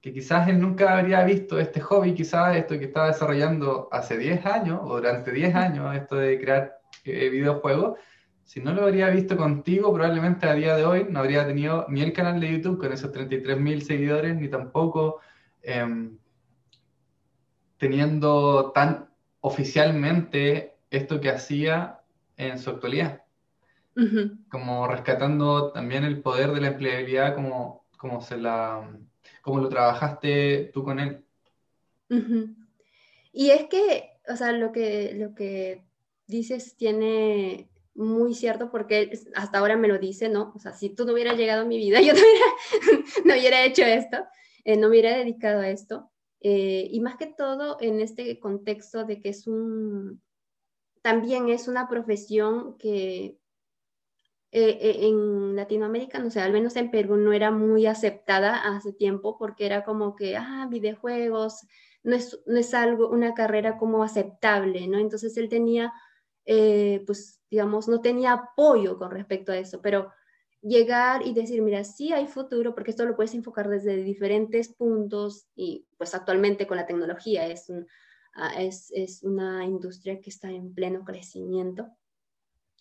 que quizás él nunca habría visto este hobby, quizás esto que estaba desarrollando hace 10 años o durante 10 años, esto de crear eh, videojuegos, si no lo habría visto contigo, probablemente a día de hoy no habría tenido ni el canal de YouTube con esos 33.000 seguidores, ni tampoco em, teniendo tan oficialmente esto que hacía en su actualidad. Como rescatando también el poder de la empleabilidad como, como, se la, como lo trabajaste tú con él. Y es que, o sea, lo que, lo que dices tiene muy cierto porque hasta ahora me lo dice, ¿no? O sea, si tú no hubieras llegado a mi vida, yo no hubiera, no hubiera hecho esto, eh, no me hubiera dedicado a esto. Eh, y más que todo en este contexto de que es un, también es una profesión que eh, eh, en Latinoamérica, no sé, al menos en Perú no era muy aceptada hace tiempo porque era como que, ah, videojuegos, no es, no es algo, una carrera como aceptable, ¿no? Entonces él tenía, pues, digamos, no tenía apoyo con respecto a eso, pero llegar y decir, mira, sí hay futuro, porque esto lo puedes enfocar desde diferentes puntos y pues actualmente con la tecnología es, ah, es, es una industria que está en pleno crecimiento.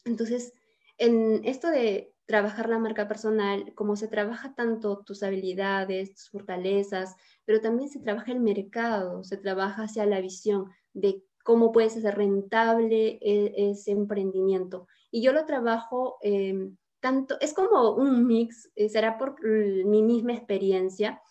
Entonces, en esto de trabajar la marca personal, como se trabaja tanto tus habilidades, tus fortalezas, pero también se trabaja el mercado, se trabaja hacia la visión de cómo puedes hacer rentable e, ese emprendimiento. Y yo lo trabajo eh, tanto, es como un mix, eh, será por mi misma experiencia,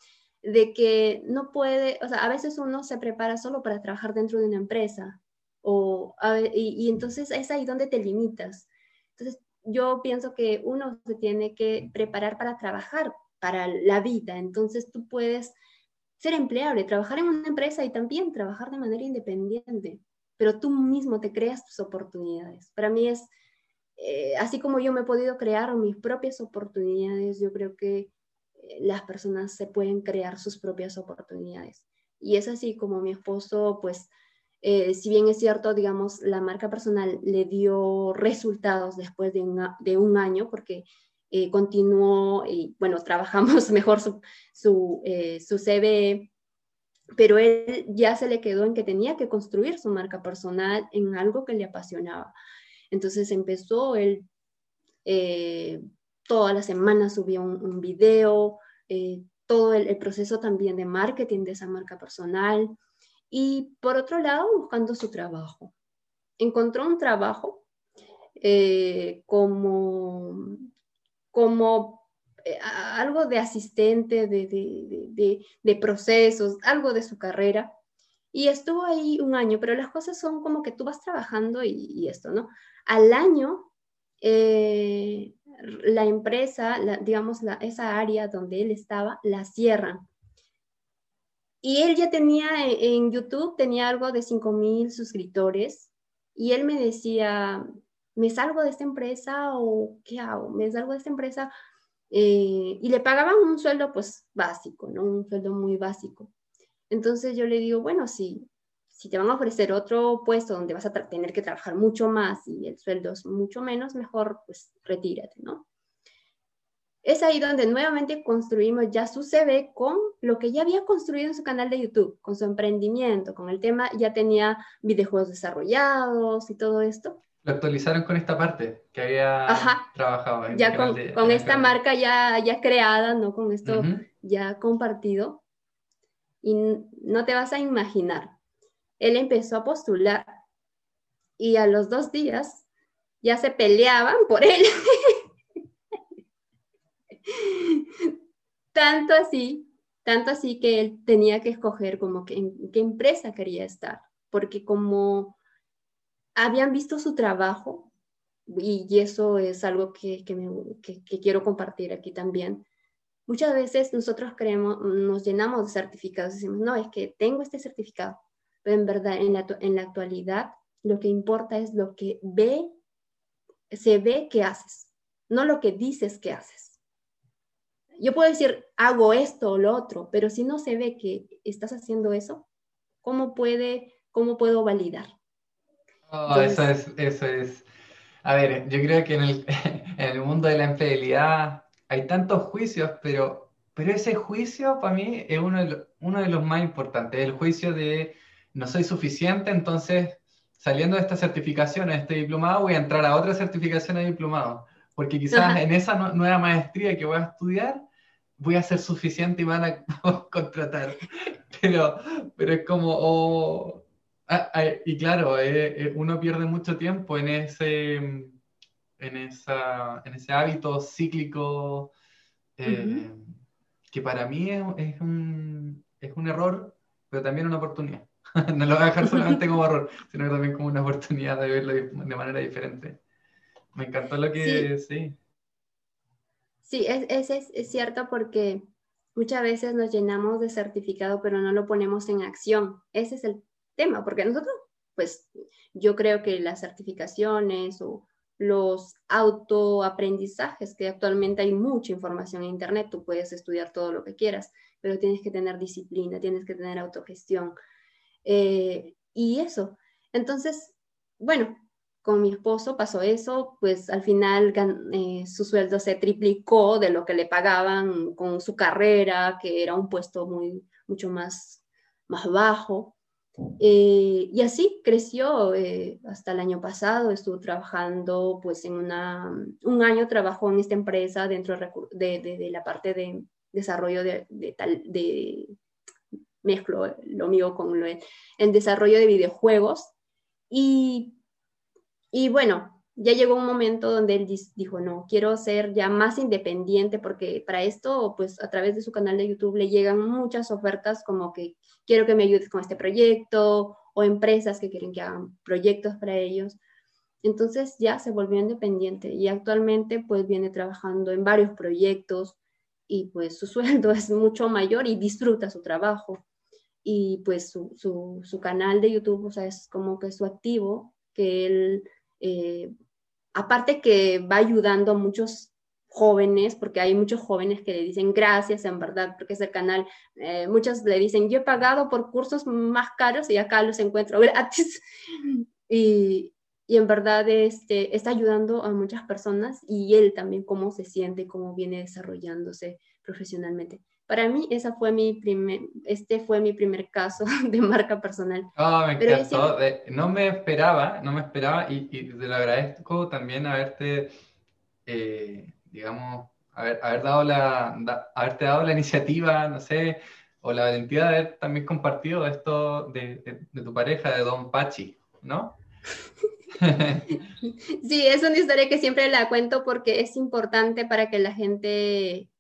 de que no puede, o sea, a veces uno se prepara solo para trabajar dentro de una empresa, o, y, entonces es ahí donde te limitas. Entonces, yo pienso que uno se tiene que preparar para trabajar para la vida, entonces tú puedes ser empleable, trabajar en una empresa y también trabajar de manera independiente, pero tú mismo te creas tus oportunidades. Para mí es eh, así como yo me he podido crear mis propias oportunidades, yo creo que eh, las personas se pueden crear sus propias oportunidades. Y es así como mi esposo, pues, eh, si bien es cierto, digamos, la marca personal le dio resultados después de, un año, porque continuó y, bueno, trabajamos mejor su, su, su CBE, pero él ya se le quedó en que tenía que construir su marca personal en algo que le apasionaba. Entonces empezó, él eh, todas las semanas subía un, video, eh, todo el, proceso también de marketing de esa marca personal y por otro lado buscando su trabajo. Encontró un trabajo eh, como, como algo de asistente de, procesos, algo de su carrera. Y estuvo ahí un año, pero las cosas son como que tú vas trabajando y esto, ¿no? Al año, eh, la empresa, digamos, esa área donde él estaba, la cierran. Y él ya tenía en YouTube, tenía algo de 5 mil suscriptores. Y él me decía, ¿me salgo de esta empresa o qué hago? ¿Me salgo de esta empresa? Eh, y le pagaban un sueldo pues básico, ¿no? Un sueldo muy básico. Entonces yo le digo, bueno, sí, si te van a ofrecer otro puesto donde vas a tener que trabajar mucho más y el sueldo es mucho menos, mejor pues retírate, ¿no? Es ahí donde nuevamente construimos ya su CV con lo que ya había construido en su canal de YouTube, con su emprendimiento, con el tema, ya tenía videojuegos desarrollados y todo esto. Lo actualizaron con esta parte que había trabajado. ya con, esta marca ya, ya creada, ¿no? Con esto ya compartido. Y no te vas a imaginar. Él empezó a postular y a los dos días ya se peleaban por él. tanto así, tanto así que él tenía que escoger como que en qué empresa quería estar, porque como habían visto su trabajo, y, eso es algo que, que, quiero compartir aquí también, muchas veces nosotros creemos, nos llenamos de certificados, decimos, no, es que tengo este certificado, pero en verdad, en la, en la actualidad, lo que importa es lo que ve, se ve que haces, no lo que dices que haces yo puedo decir, hago esto o lo otro, pero si no se ve que estás haciendo eso, ¿cómo, puede, cómo puedo validar? Oh, eso es, eso es. A ver, yo creo que en el, en el mundo de la empleabilidad hay tantos juicios, pero, pero ese juicio para mí es uno de, uno de los más importantes, el juicio de no soy suficiente, entonces saliendo de esta certificación, de este diplomado, voy a entrar a otra certificación de diplomado, porque quizás en esa nueva maestría que voy a estudiar, voy a ser suficiente y van a contratar. Pero, pero es como, oh, ah, ah, y claro, eh, eh, uno pierde mucho tiempo en ese, en esa, en ese hábito cíclico eh, que para mí es, es, un, es un error, pero también una oportunidad. no lo voy a dejar solamente como error, sino también como una oportunidad de verlo de manera diferente. Me encantó lo que sí. Sí, es, es, es, cierto porque muchas veces nos llenamos de certificado, pero no lo ponemos en acción. Ese es el tema, porque nosotros, pues yo creo que las certificaciones o los autoaprendizajes, que actualmente hay mucha información en Internet, tú puedes estudiar todo lo que quieras, pero tienes que tener disciplina, tienes que tener autogestión. Eh, y eso. Entonces, bueno, con mi esposo pasó eso, pues al final eh, su sueldo se triplicó de lo que le pagaban con su carrera, que era un puesto muy, mucho más, más bajo. Eh, y así creció eh, hasta el año pasado, estuvo trabajando pues en una, un año trabajó en esta empresa dentro de, la parte de desarrollo de, tal, de mezclo lo mío con lo, en desarrollo de videojuegos y y bueno, ya llegó un momento donde él dijo, no, quiero ser ya más independiente porque para esto, pues a través de su canal de YouTube le llegan muchas ofertas como que quiero que me ayudes con este proyecto o empresas que quieren que hagan proyectos para ellos. Entonces ya se volvió independiente y actualmente pues viene trabajando en varios proyectos y pues su sueldo es mucho mayor y disfruta su trabajo. Y pues su, su, su canal de YouTube, o sea, es como que su activo, que él eh, aparte que va ayudando a muchos jóvenes, porque hay muchos jóvenes que le dicen gracias, en verdad, porque es el canal. Eh, muchos le dicen, yo he pagado por cursos más caros y acá los encuentro gratis. y, y, en verdad este, está ayudando a muchas personas y él también cómo se siente, cómo viene desarrollándose profesionalmente. Para mí, esa fue mi primer, este fue mi primer caso de marca personal. Oh, me encantó. no me esperaba, no me esperaba y, y te lo agradezco también haberte, eh, digamos, haber, haber dado la, haberte dado la iniciativa, no sé, o la valentía de haber también compartido esto de, de, tu pareja, de Don Pachi, ¿no? sí, es una historia que siempre la cuento porque es importante para que la gente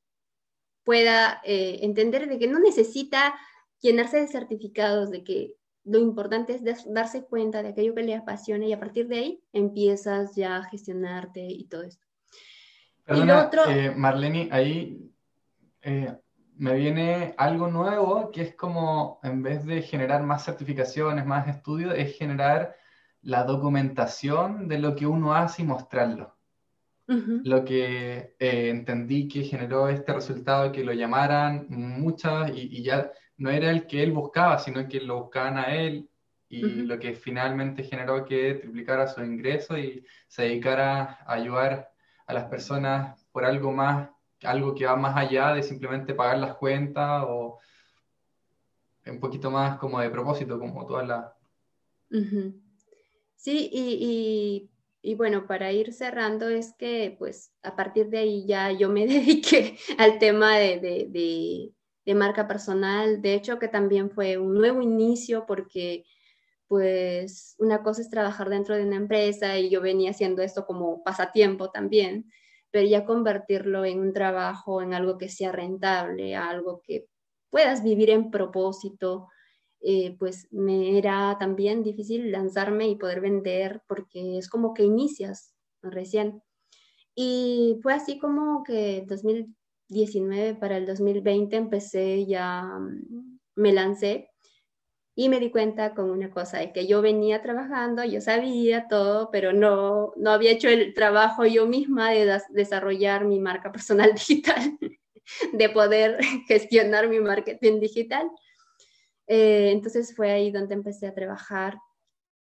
pueda eh, entender de que no necesita llenarse de certificados, de que lo importante es darse cuenta de aquello que le apasiona y a partir de ahí empiezas ya a gestionarte y todo esto. Perdona, otro... Eh, Marlene, ahí eh, me viene algo nuevo que es como en vez de generar más certificaciones, más estudios, es generar la documentación de lo que uno hace y mostrarlo. Lo que eh, entendí que generó este resultado, que lo llamaran muchas y, ya no era el que él buscaba, sino que lo buscaban a él y lo que finalmente generó que triplicara su ingreso y se dedicara a ayudar a las personas por algo más algo que va más allá de simplemente pagar las cuentas o un poquito más como de propósito, como todas las... Sí, y, y, bueno, para ir cerrando es que pues a partir de ahí ya yo me dediqué al tema de, de, de marca personal, de hecho que también fue un nuevo inicio porque pues una cosa es trabajar dentro de una empresa y yo venía haciendo esto como pasatiempo también, pero ya convertirlo en un trabajo, en algo que sea rentable, algo que puedas vivir en propósito, eh, pues me era también difícil lanzarme y poder vender porque es como que inicias recién. Y fue así como que 2019 para el 2020 empecé ya, mm, me lancé y me di cuenta con una cosa, de que yo venía trabajando, yo sabía todo, pero no, no había hecho el trabajo yo misma de desarrollar mi marca personal digital, de poder gestionar mi marketing digital. Eh, entonces fue ahí donde empecé a trabajar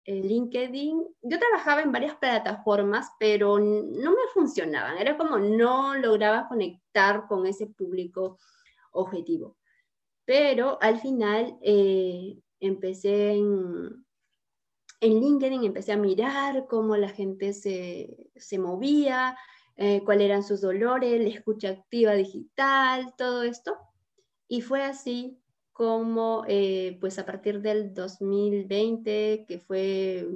en LinkedIn. Yo trabajaba en varias plataformas, pero no me funcionaban. Era como no lograba conectar con ese público objetivo. Pero al final eh, empecé en, en LinkedIn, empecé a mirar cómo la gente se, se movía, eh, cuáles eran sus dolores, la escucha activa digital, todo esto. Y fue así como, eh, pues a partir del 2020, que fue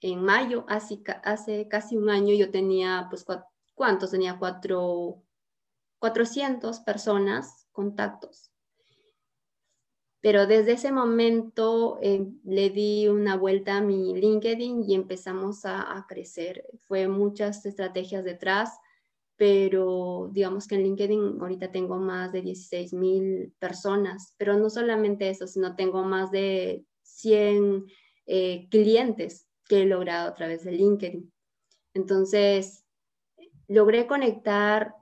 en mayo, hace, hace casi un año, yo tenía, pues, ¿cuántos? Tenía cuatro, 400 personas, contactos pero desde ese momento eh, le di una vuelta a mi LinkedIn y empezamos a, crecer. Fue muchas estrategias detrás, pero digamos que en LinkedIn ahorita tengo más de 16 mil personas, pero no solamente eso, sino tengo más de 100 eh, clientes que he logrado a través de LinkedIn. Entonces, logré conectar,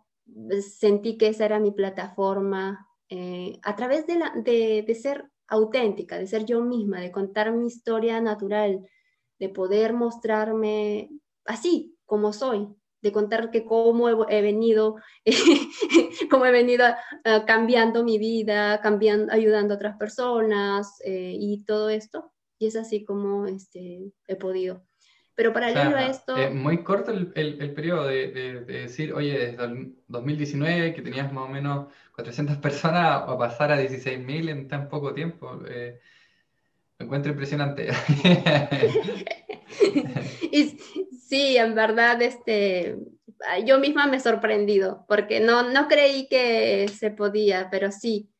sentí que esa era mi plataforma, eh, a través de, la, de, de, ser auténtica, de ser yo misma, de contar mi historia natural, de poder mostrarme así como soy, de contar que cómo he, venido, cómo he venido uh, cambiando mi vida, cambiando, ayudando a otras personas eh, y todo esto. Y es así como este, he podido. Pero paralelo a esto... Es muy corto el, el, periodo de, de, decir, oye, desde el 2019, que tenías más o menos 400 personas, a pasar a 16.000 en tan poco tiempo. Eh, me encuentro impresionante. y, sí, en verdad, este, yo misma me he sorprendido, porque no, no creí que se podía, pero sí.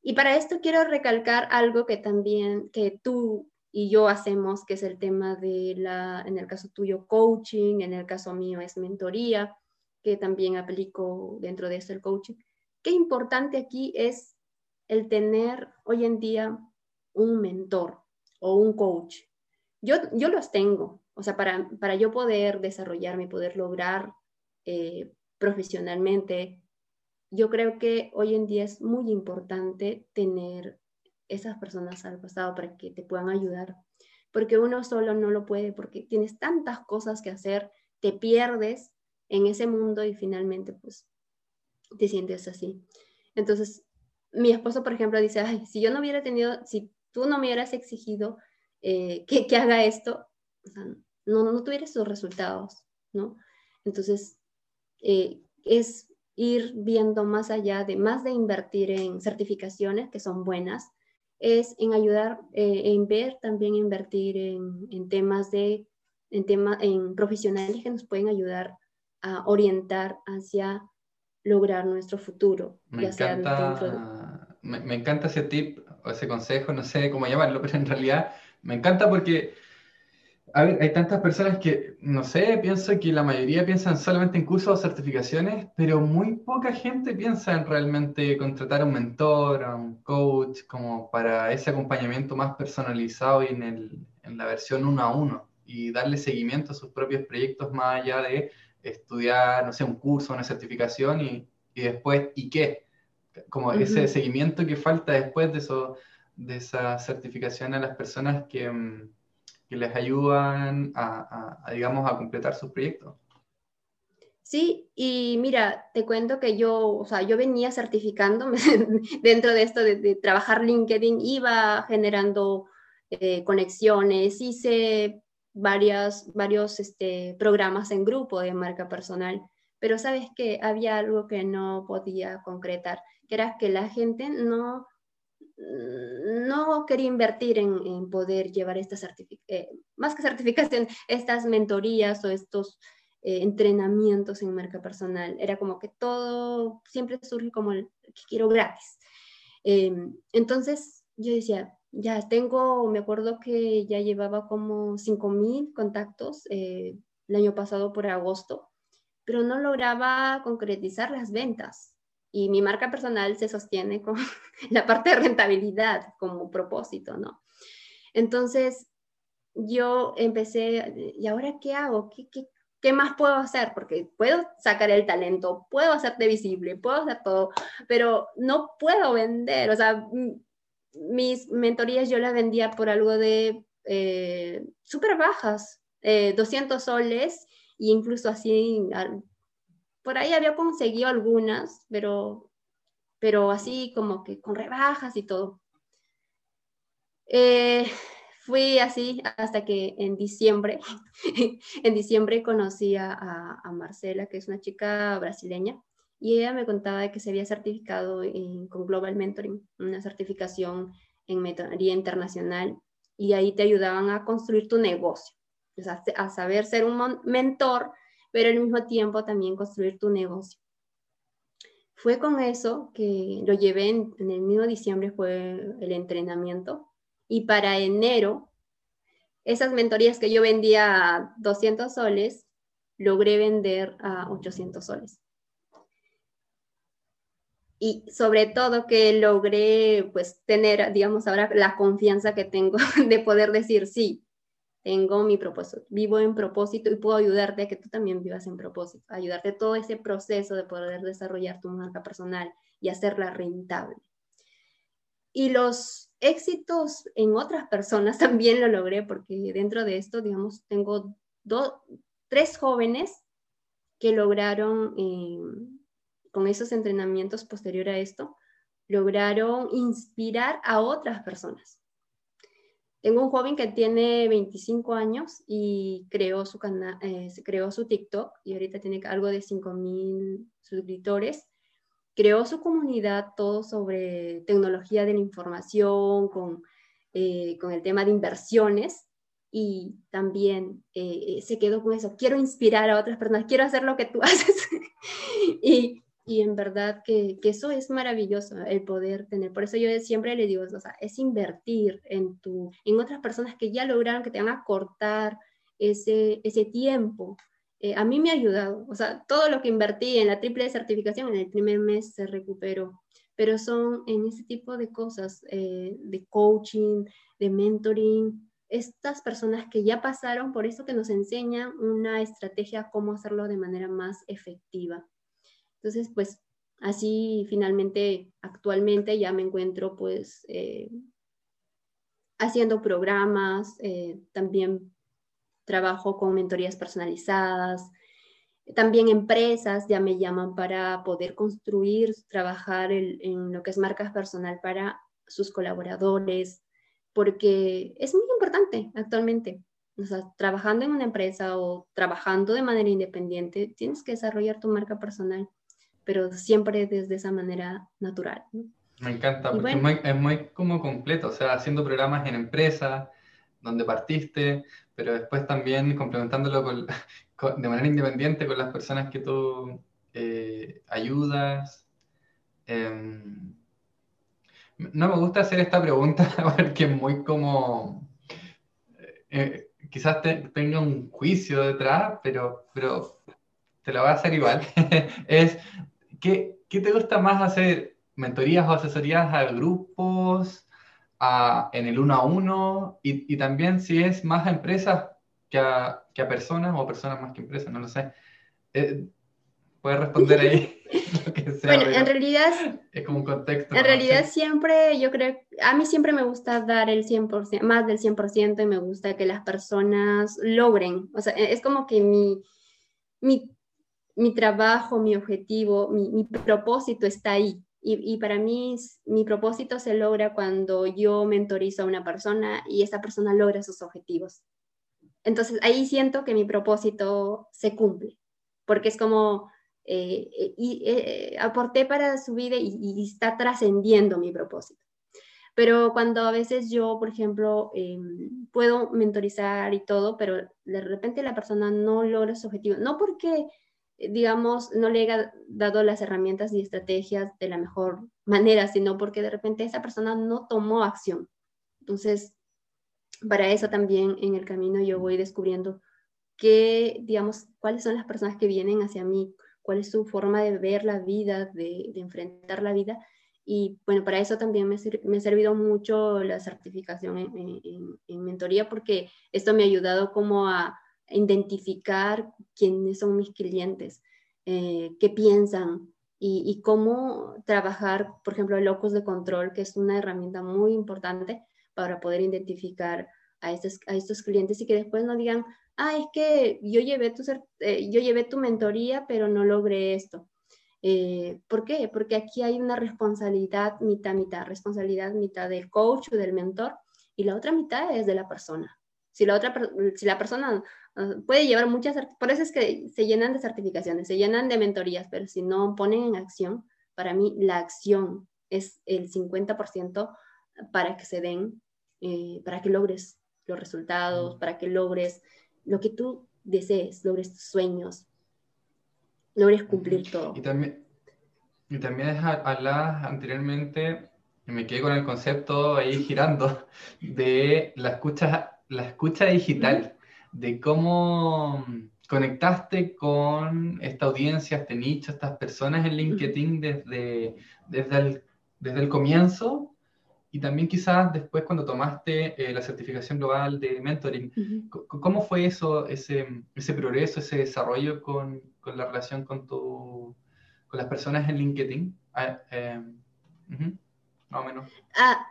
Y para esto quiero recalcar algo que también, que tú y yo hacemos, que es el tema de la, en el caso tuyo, coaching, en el caso mío es mentoría, que también aplico dentro de eso el coaching. Qué importante aquí es el tener hoy en día un mentor o un coach. Yo, yo los tengo, o sea, para, para yo poder desarrollarme, poder lograr eh, profesionalmente, yo creo que hoy en día es muy importante tener esas personas al pasado para que te puedan ayudar, porque uno solo no lo puede, porque tienes tantas cosas que hacer, te pierdes en ese mundo y finalmente pues te sientes así. Entonces, mi esposo, por ejemplo, dice, ay, si yo no hubiera tenido, si tú no me hubieras exigido eh, que, que, haga esto, no, no tuviera esos resultados, ¿no? Entonces, eh, es ir viendo más allá de, más de invertir en certificaciones que son buenas, es en ayudar, eh, en ver también invertir en, temas de, en, tema, en profesionales que nos pueden ayudar a orientar hacia lograr nuestro futuro. Me, encanta, me, encanta ese tip o ese consejo, no sé cómo llamarlo, pero en realidad me encanta porque hay tantas personas que, no sé, pienso que la mayoría piensan solamente en cursos o certificaciones, pero muy poca gente piensa en realmente contratar a un mentor, a un coach, como para ese acompañamiento más personalizado y en, la versión uno a uno y darle seguimiento a sus propios proyectos más allá de estudiar, no sé, un curso, una certificación y después, ¿y qué? Como ese seguimiento que falta después de, eso, de esa certificación a las personas que mm, que les ayudan a, digamos, a completar sus proyectos. Sí, y mira, te cuento que yo, o sea, yo venía certificándome dentro de esto de, trabajar LinkedIn, iba generando eh, conexiones, hice varias, varios este, programas en grupo de marca personal, pero sabes que había algo que no podía concretar, que era que la gente no, no quería invertir en, poder llevar estas eh, más que certificación, estas mentorías o estos eh, entrenamientos en marca personal. Era como que todo siempre surge como el que quiero gratis. Em, entonces yo decía, ya tengo, me acuerdo que ya llevaba como 5.000 contactos eh, el año pasado por agosto, pero no lograba concretizar las ventas. Y mi marca personal se sostiene con la parte de rentabilidad como propósito, ¿no? Entonces, yo empecé, ¿y ahora qué hago? ¿Qué, qué, qué más puedo hacer? Porque puedo sacar el talento, puedo hacerte visible, puedo hacer todo, pero no puedo vender. O sea, mis mentorías yo las vendía por algo de eh, súper bajas, 200 eh, soles, e incluso así, por ahí había conseguido algunas, pero, pero así como que con rebajas y todo. Eh, fui así hasta que en diciembre, en diciembre conocí a, a, Marcela, que es una chica brasileña, y ella me contaba que se había certificado con Global Mentoring, una certificación en mentoría internacional, y ahí te ayudaban a construir tu negocio, o sea, a saber ser un mentor, pero al mismo tiempo también construir tu negocio. Fue con eso que lo llevé en, en el mismo diciembre, fue el entrenamiento, y para enero, esas mentorías que yo vendía a 200 soles, logré vender a 800 soles. Y sobre todo que logré pues tener, digamos, ahora la confianza que tengo de poder decir, sí, tengo mi propósito, vivo en propósito y puedo ayudarte a que tú también vivas en propósito, ayudarte todo ese proceso de poder desarrollar tu marca personal y hacerla rentable. Y los éxitos en otras personas también lo logré porque dentro de esto, digamos, tengo dos, tres jóvenes que lograron, eh, con esos entrenamientos posterior a esto, lograron inspirar a otras personas. Tengo un joven que tiene 25 años y creó su, canal, eh, creó su TikTok y ahorita tiene algo de 5.000 suscriptores creó su comunidad todo sobre tecnología de la información, con, eh, con el tema de inversiones y también eh, se quedó con eso, quiero inspirar a otras personas, quiero hacer lo que tú haces. y, y, en verdad que, que, eso es maravilloso, el poder tener. Por eso yo siempre le digo, o sea, es invertir en, tu, en otras personas que ya lograron que te van a cortar ese, ese tiempo eh, a mí me ha ayudado. O sea, todo lo que invertí en la triple certificación en el primer mes se recuperó. Pero son en ese tipo de cosas, eh, de coaching, de mentoring, estas personas que ya pasaron por eso que nos enseñan una estrategia cómo hacerlo de manera más efectiva. Entonces, pues así finalmente, actualmente ya me encuentro pues eh, haciendo programas, también trabajo con mentorías personalizadas. También empresas ya me llaman para poder construir, trabajar en lo que es marcas personal para sus colaboradores, porque es muy importante actualmente. O sea, trabajando en una empresa o trabajando de manera independiente, tienes que desarrollar tu marca personal, pero siempre desde esa manera natural. Me encanta, porque es, muy, es, muy, como completo, o sea, haciendo programas en empresa, donde partiste, pero después también complementándolo con, de manera independiente con las personas que tú eh, ayudas. Em, no me gusta hacer esta pregunta porque es muy como... Eh, eh, quizás tenga un juicio detrás, pero, pero te lo voy a hacer igual. es, ¿qué, ¿qué te gusta más hacer? ¿Mentorías o asesorías a grupos? en el uno a uno y, también si es más a empresas que a, que a, personas o personas más que empresas, no lo sé. Eh, puedes responder ahí lo que sea. Bueno, en realidad... Es como un contexto. En realidad siempre, yo creo, a mí siempre me gusta dar el 100%, más del 100% y me gusta que las personas logren. O sea, es como que mi, mi mi trabajo, mi objetivo, mi, propósito está ahí. Y, para mí, mi propósito se logra cuando yo mentorizo a una persona y esa persona logra sus objetivos. Entonces ahí siento que mi propósito se cumple, porque es como, eh, eh, y, eh, aporté para su vida y, está trascendiendo mi propósito. Pero cuando a veces yo, por ejemplo, em, puedo mentorizar y todo, pero de repente la persona no logra su objetivo, no porque eh, digamos, no le haya dado las herramientas y estrategias de la mejor manera, sino porque de repente esa persona no tomó acción. Entonces, para eso también en el camino yo voy descubriendo qué, digamos, cuáles son las personas que vienen hacia mí, cuál es su forma de ver la vida, de, enfrentar la vida. Y bueno, para eso también me, me ha servido mucho la certificación en mentoría porque esto me ha ayudado como a, identificar quiénes son mis clientes, eh, qué piensan y, cómo trabajar, por ejemplo, locos de control, que es una herramienta muy importante para poder identificar a estos, a estos clientes y que después no digan, ah, es que yo llevé tu, eh, yo llevé tu mentoría, pero no logré esto. Eh, ¿Por qué? Porque aquí hay una responsabilidad mitad, mitad, responsabilidad mitad del coach o del mentor y la otra mitad es de la persona. Si la, otra, si la persona puede llevar muchas, por eso es que se llenan de certificaciones, se llenan de mentorías, pero si no ponen en acción, para mí la acción es el 50% para que se den, eh, para que logres los resultados, para que logres lo que tú desees, logres tus sueños, logres cumplir todo. Y también, y también hablabas anteriormente, y me quedé con el concepto ahí girando, de la escucha la escucha digital, de cómo conectaste con esta audiencia, este nicho, estas personas en LinkedIn desde, desde, el, desde el comienzo y también quizás después cuando tomaste eh, la certificación global de mentoring, ¿cómo fue eso, ese, ese progreso, ese desarrollo con, con, la relación con, tu, con las personas en LinkedIn? Ah, eh, más o menos. Ah,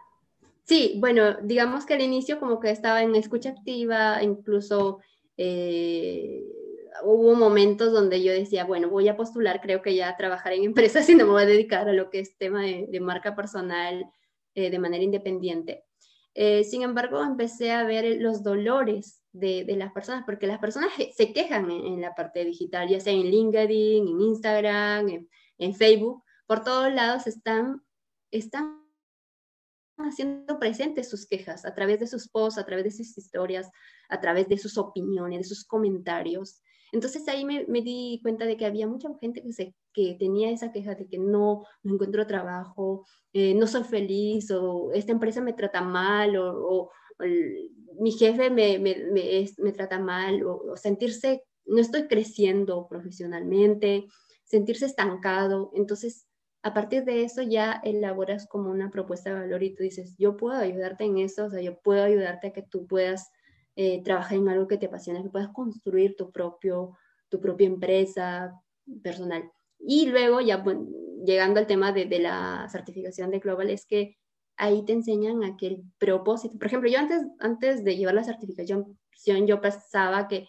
Sí, bueno, digamos que al inicio como que estaba en escucha activa, incluso eh, hubo momentos donde yo decía, bueno, voy a postular, creo que ya trabajar en empresas y no me voy a dedicar a lo que es tema de, marca personal eh, de manera independiente. Eh, sin embargo, empecé a ver los dolores de, las personas, porque las personas se quejan en, la parte digital, ya sea en LinkedIn, en Instagram, en, en Facebook, por todos lados están, están haciendo presentes sus quejas a través de sus posts, a través de sus historias, a través de sus opiniones, de sus comentarios. Entonces ahí me, di cuenta de que había mucha gente que, se, que tenía esa queja de que no, no encuentro trabajo, eh, no soy feliz, o esta empresa me trata mal, o, mi jefe me, me, me, trata mal, o sentirse, no estoy creciendo profesionalmente, sentirse estancado. Entonces a partir de eso ya elaboras como una propuesta de valor y tú dices, yo puedo ayudarte en eso, o sea, yo puedo ayudarte a que tú puedas eh, trabajar en algo que te apasiona, que puedas construir tu, propio, tu propia empresa personal. Y luego ya llegando al tema de, la certificación de Global, es que ahí te enseñan a el propósito, por ejemplo, yo antes, antes de llevar la certificación, yo pensaba que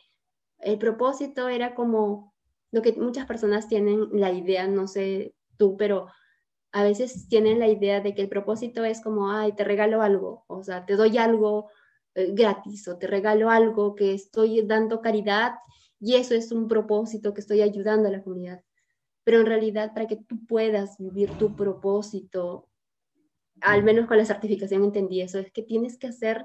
el propósito era como lo que muchas personas tienen la idea, no sé, tú, pero a veces tienen la idea de que el propósito es como, ay, te regalo algo, o sea, te doy algo eh, gratis o te regalo algo que estoy dando caridad y eso es un propósito que estoy ayudando a la comunidad. Pero en realidad, para que tú puedas vivir tu propósito, al menos con la certificación entendí eso, es que tienes que hacer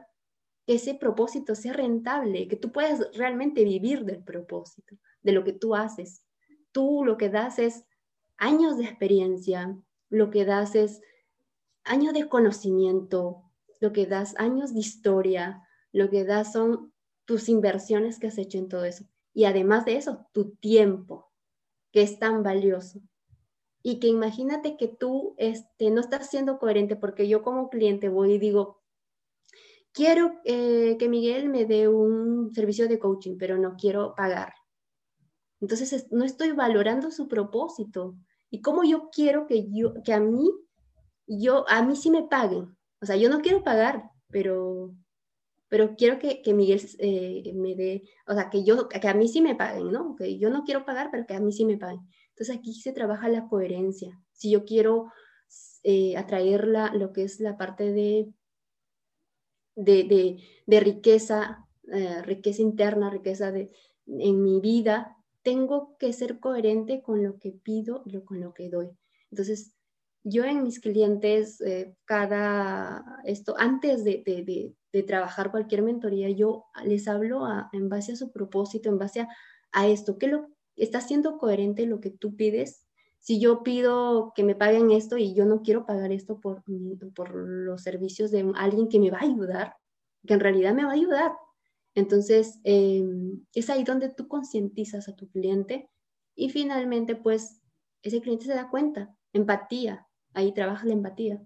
que ese propósito sea rentable, que tú puedas realmente vivir del propósito, de lo que tú haces. Tú lo que das es años de experiencia, lo que das es años de conocimiento, lo que das años de historia, lo que das son tus inversiones que has hecho en todo eso. Y además de eso, tu tiempo, que es tan valioso. Y que imagínate que tú este, no estás siendo coherente porque yo como cliente voy y digo, quiero eh, que Miguel me dé un servicio de coaching, pero no quiero pagar. Entonces no estoy valorando su propósito, y cómo yo quiero que yo que a mí yo a mí sí me paguen o sea yo no quiero pagar pero pero quiero que, que Miguel eh, me dé, o sea, que, yo, que a mí sí me paguen, ¿no? Que yo no quiero pagar, pero que a mí sí me paguen. Entonces aquí se trabaja la coherencia. Si yo quiero eh, atraer lo que es la parte de, de, de, riqueza, eh, riqueza interna, riqueza de, en mi vida, tengo que ser coherente con lo que pido y con lo que doy. Entonces, yo en mis clientes, eh, cada esto, antes de, de, de, trabajar cualquier mentoría, yo les hablo en base a su propósito, en base a, esto, que lo está siendo coherente lo que tú pides. Si yo pido que me paguen esto y yo no quiero pagar esto por, por los servicios de alguien que me va a ayudar, que en realidad me va a ayudar. Entonces, em, es ahí donde tú concientizas a tu cliente y finalmente, pues, ese cliente se da cuenta, empatía, ahí trabaja la empatía.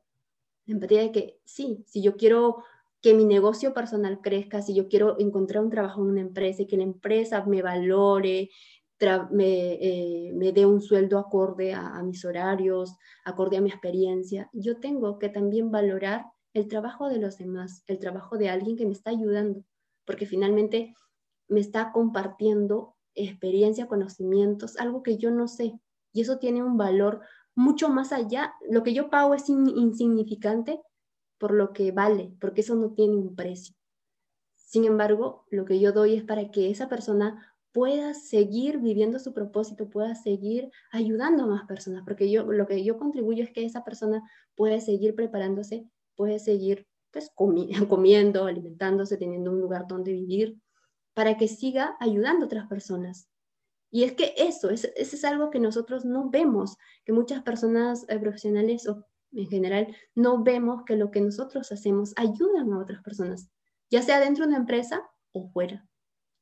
La empatía de que sí, si yo quiero que mi negocio personal crezca, si yo quiero encontrar un trabajo en una empresa y que la empresa me valore, me, eh, me, dé un sueldo acorde a, mis horarios, acorde a mi experiencia, yo tengo que también valorar el trabajo de los demás, el trabajo de alguien que me está ayudando, porque finalmente me está compartiendo experiencia, conocimientos, algo que yo no sé. Y eso tiene un valor mucho más allá. Lo que yo pago es insignificante por lo que vale, porque eso no tiene un precio. Sin embargo, lo que yo doy es para que esa persona pueda seguir viviendo su propósito, pueda seguir ayudando a más personas, porque yo lo que yo contribuyo es que esa persona pueda seguir preparándose, puede seguir pues comiendo, alimentándose, teniendo un lugar donde vivir, para que siga ayudando a otras personas. Y es que eso, eso es algo que nosotros no vemos, que muchas personas eh, profesionales o en general no vemos que lo que nosotros hacemos ayudan a otras personas, ya sea dentro de una empresa o fuera.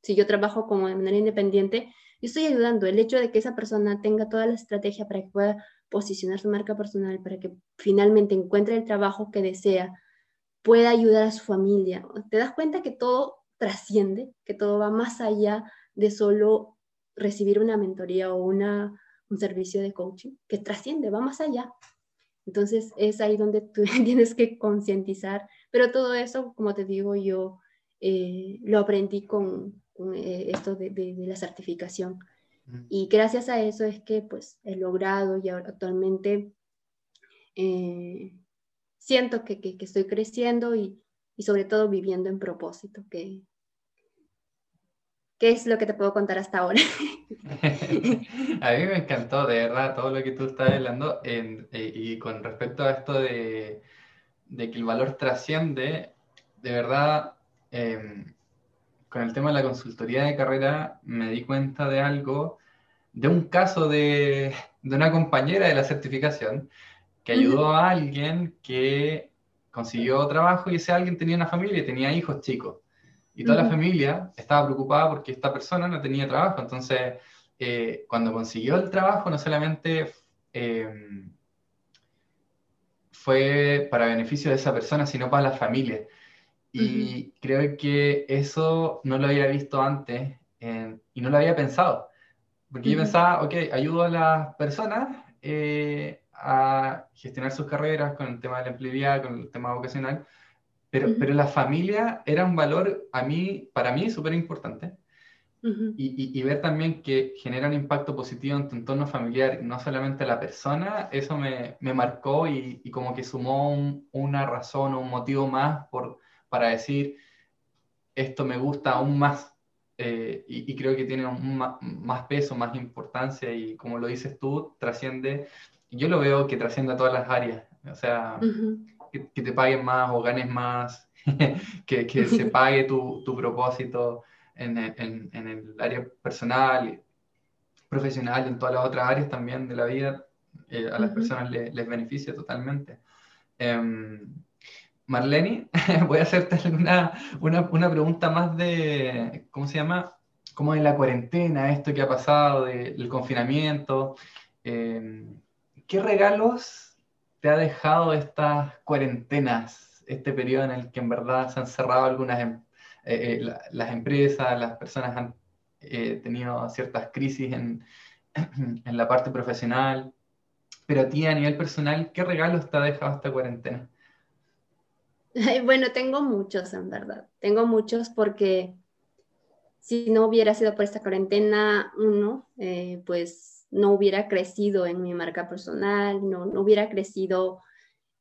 Si yo trabajo como de manera independiente, yo estoy ayudando. El hecho de que esa persona tenga toda la estrategia para que pueda posicionar su marca personal, para que finalmente encuentre el trabajo que desea, pueda ayudar a su familia. Te das cuenta que todo trasciende, que todo va más allá de solo recibir una mentoría o una, un servicio de coaching que trasciende, va más allá. Entonces es ahí donde tú tienes que concientizar, pero todo eso, como te digo, yo eh, lo aprendí con, eh, esto de, de, la certificación. Y gracias a eso es que pues he logrado y ahora actualmente eh, siento que, que, que, estoy creciendo y, y sobre todo viviendo en propósito, que, ¿Qué es lo que te puedo contar hasta ahora? a mí me encantó, de verdad, todo lo que tú estás hablando. Eh, y con respecto a esto de, que el valor trasciende, de verdad, em, con el tema de la consultoría de carrera, me di cuenta de algo, de un caso de, una compañera de la certificación que ayudó a alguien que consiguió trabajo y ese alguien tenía una familia y tenía hijos chicos. Y toda la familia estaba preocupada porque esta persona no tenía trabajo. Entonces, eh, cuando consiguió el trabajo, no solamente eh, fue para beneficio de esa persona, sino para la familia. Y creo que eso no lo había visto antes y no lo había pensado. Porque yo pensaba, ok, ayudo a las personas eh, a gestionar sus carreras con el tema de la empleabilidad, con el tema vocacional, pero, pero la familia era un valor a mí, para mí súper importante. y, y, ver también que genera un impacto positivo en tu entorno familiar, no solamente a la persona, eso me, me marcó y, y, como que sumó una razón o un motivo más por, para decir, esto me gusta aún más. Eh, y, creo que tiene un, más peso, más importancia y como lo dices tú, trasciende, yo lo veo que trasciende a todas las áreas. O sea, que, te paguen más o ganes más, que, que, se pague tu, tu propósito en, en, en, el área personal, profesional, en todas las otras áreas también de la vida, eh, a las personas les beneficia totalmente. Um, Marlene, voy a hacerte una, una, una, pregunta más de, ¿cómo se llama? ¿Cómo es la cuarentena, esto que ha pasado, del confinamiento? Em, ¿Qué regalos te ha dejado estas cuarentenas, este periodo en el que en verdad se han cerrado algunas em, eh, eh, las empresas, las personas han eh, tenido ciertas crisis en, en, la parte profesional, pero a ti a nivel personal, ¿qué regalos te ha dejado esta cuarentena? Bueno, tengo muchos, en verdad. Tengo muchos porque si no hubiera sido por esta cuarentena, uno, eh, pues no hubiera crecido en mi marca personal, no, no hubiera crecido,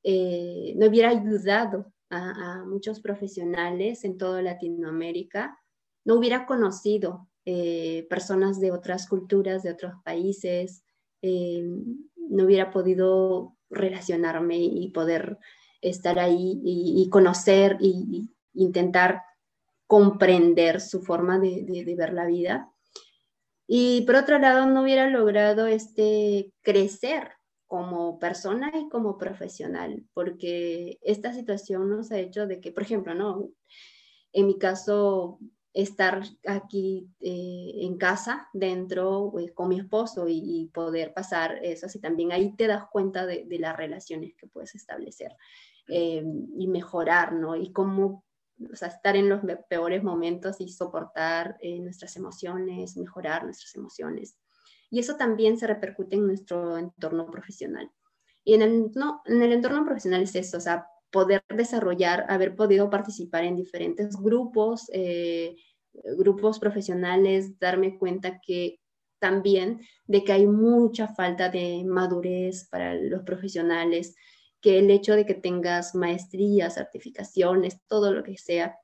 eh, no hubiera ayudado a, muchos profesionales en toda Latinoamérica, no hubiera conocido eh, personas de otras culturas, de otros países, no hubiera podido relacionarme y poder estar ahí y, conocer e intentar comprender su forma de, ver la vida. Y por otro lado, no hubiera logrado este crecer como persona y como profesional, porque esta situación nos ha hecho de que, por ejemplo, ¿no? En mi caso, estar aquí eh, en casa dentro pues, con mi esposo y, poder pasar eso, así también ahí te das cuenta de, de las relaciones que puedes establecer. Eh, y mejorar, ¿no? Y cómo o sea, estar en los peores momentos y soportar eh, nuestras emociones, mejorar nuestras emociones. Y eso también se repercute en nuestro entorno profesional. Y en el, no, en el entorno profesional es eso, o sea, poder desarrollar, haber podido participar en diferentes grupos, eh, grupos profesionales, darme cuenta que también de que hay mucha falta de madurez para los profesionales, que el hecho de que tengas maestrías, certificaciones, todo lo que sea,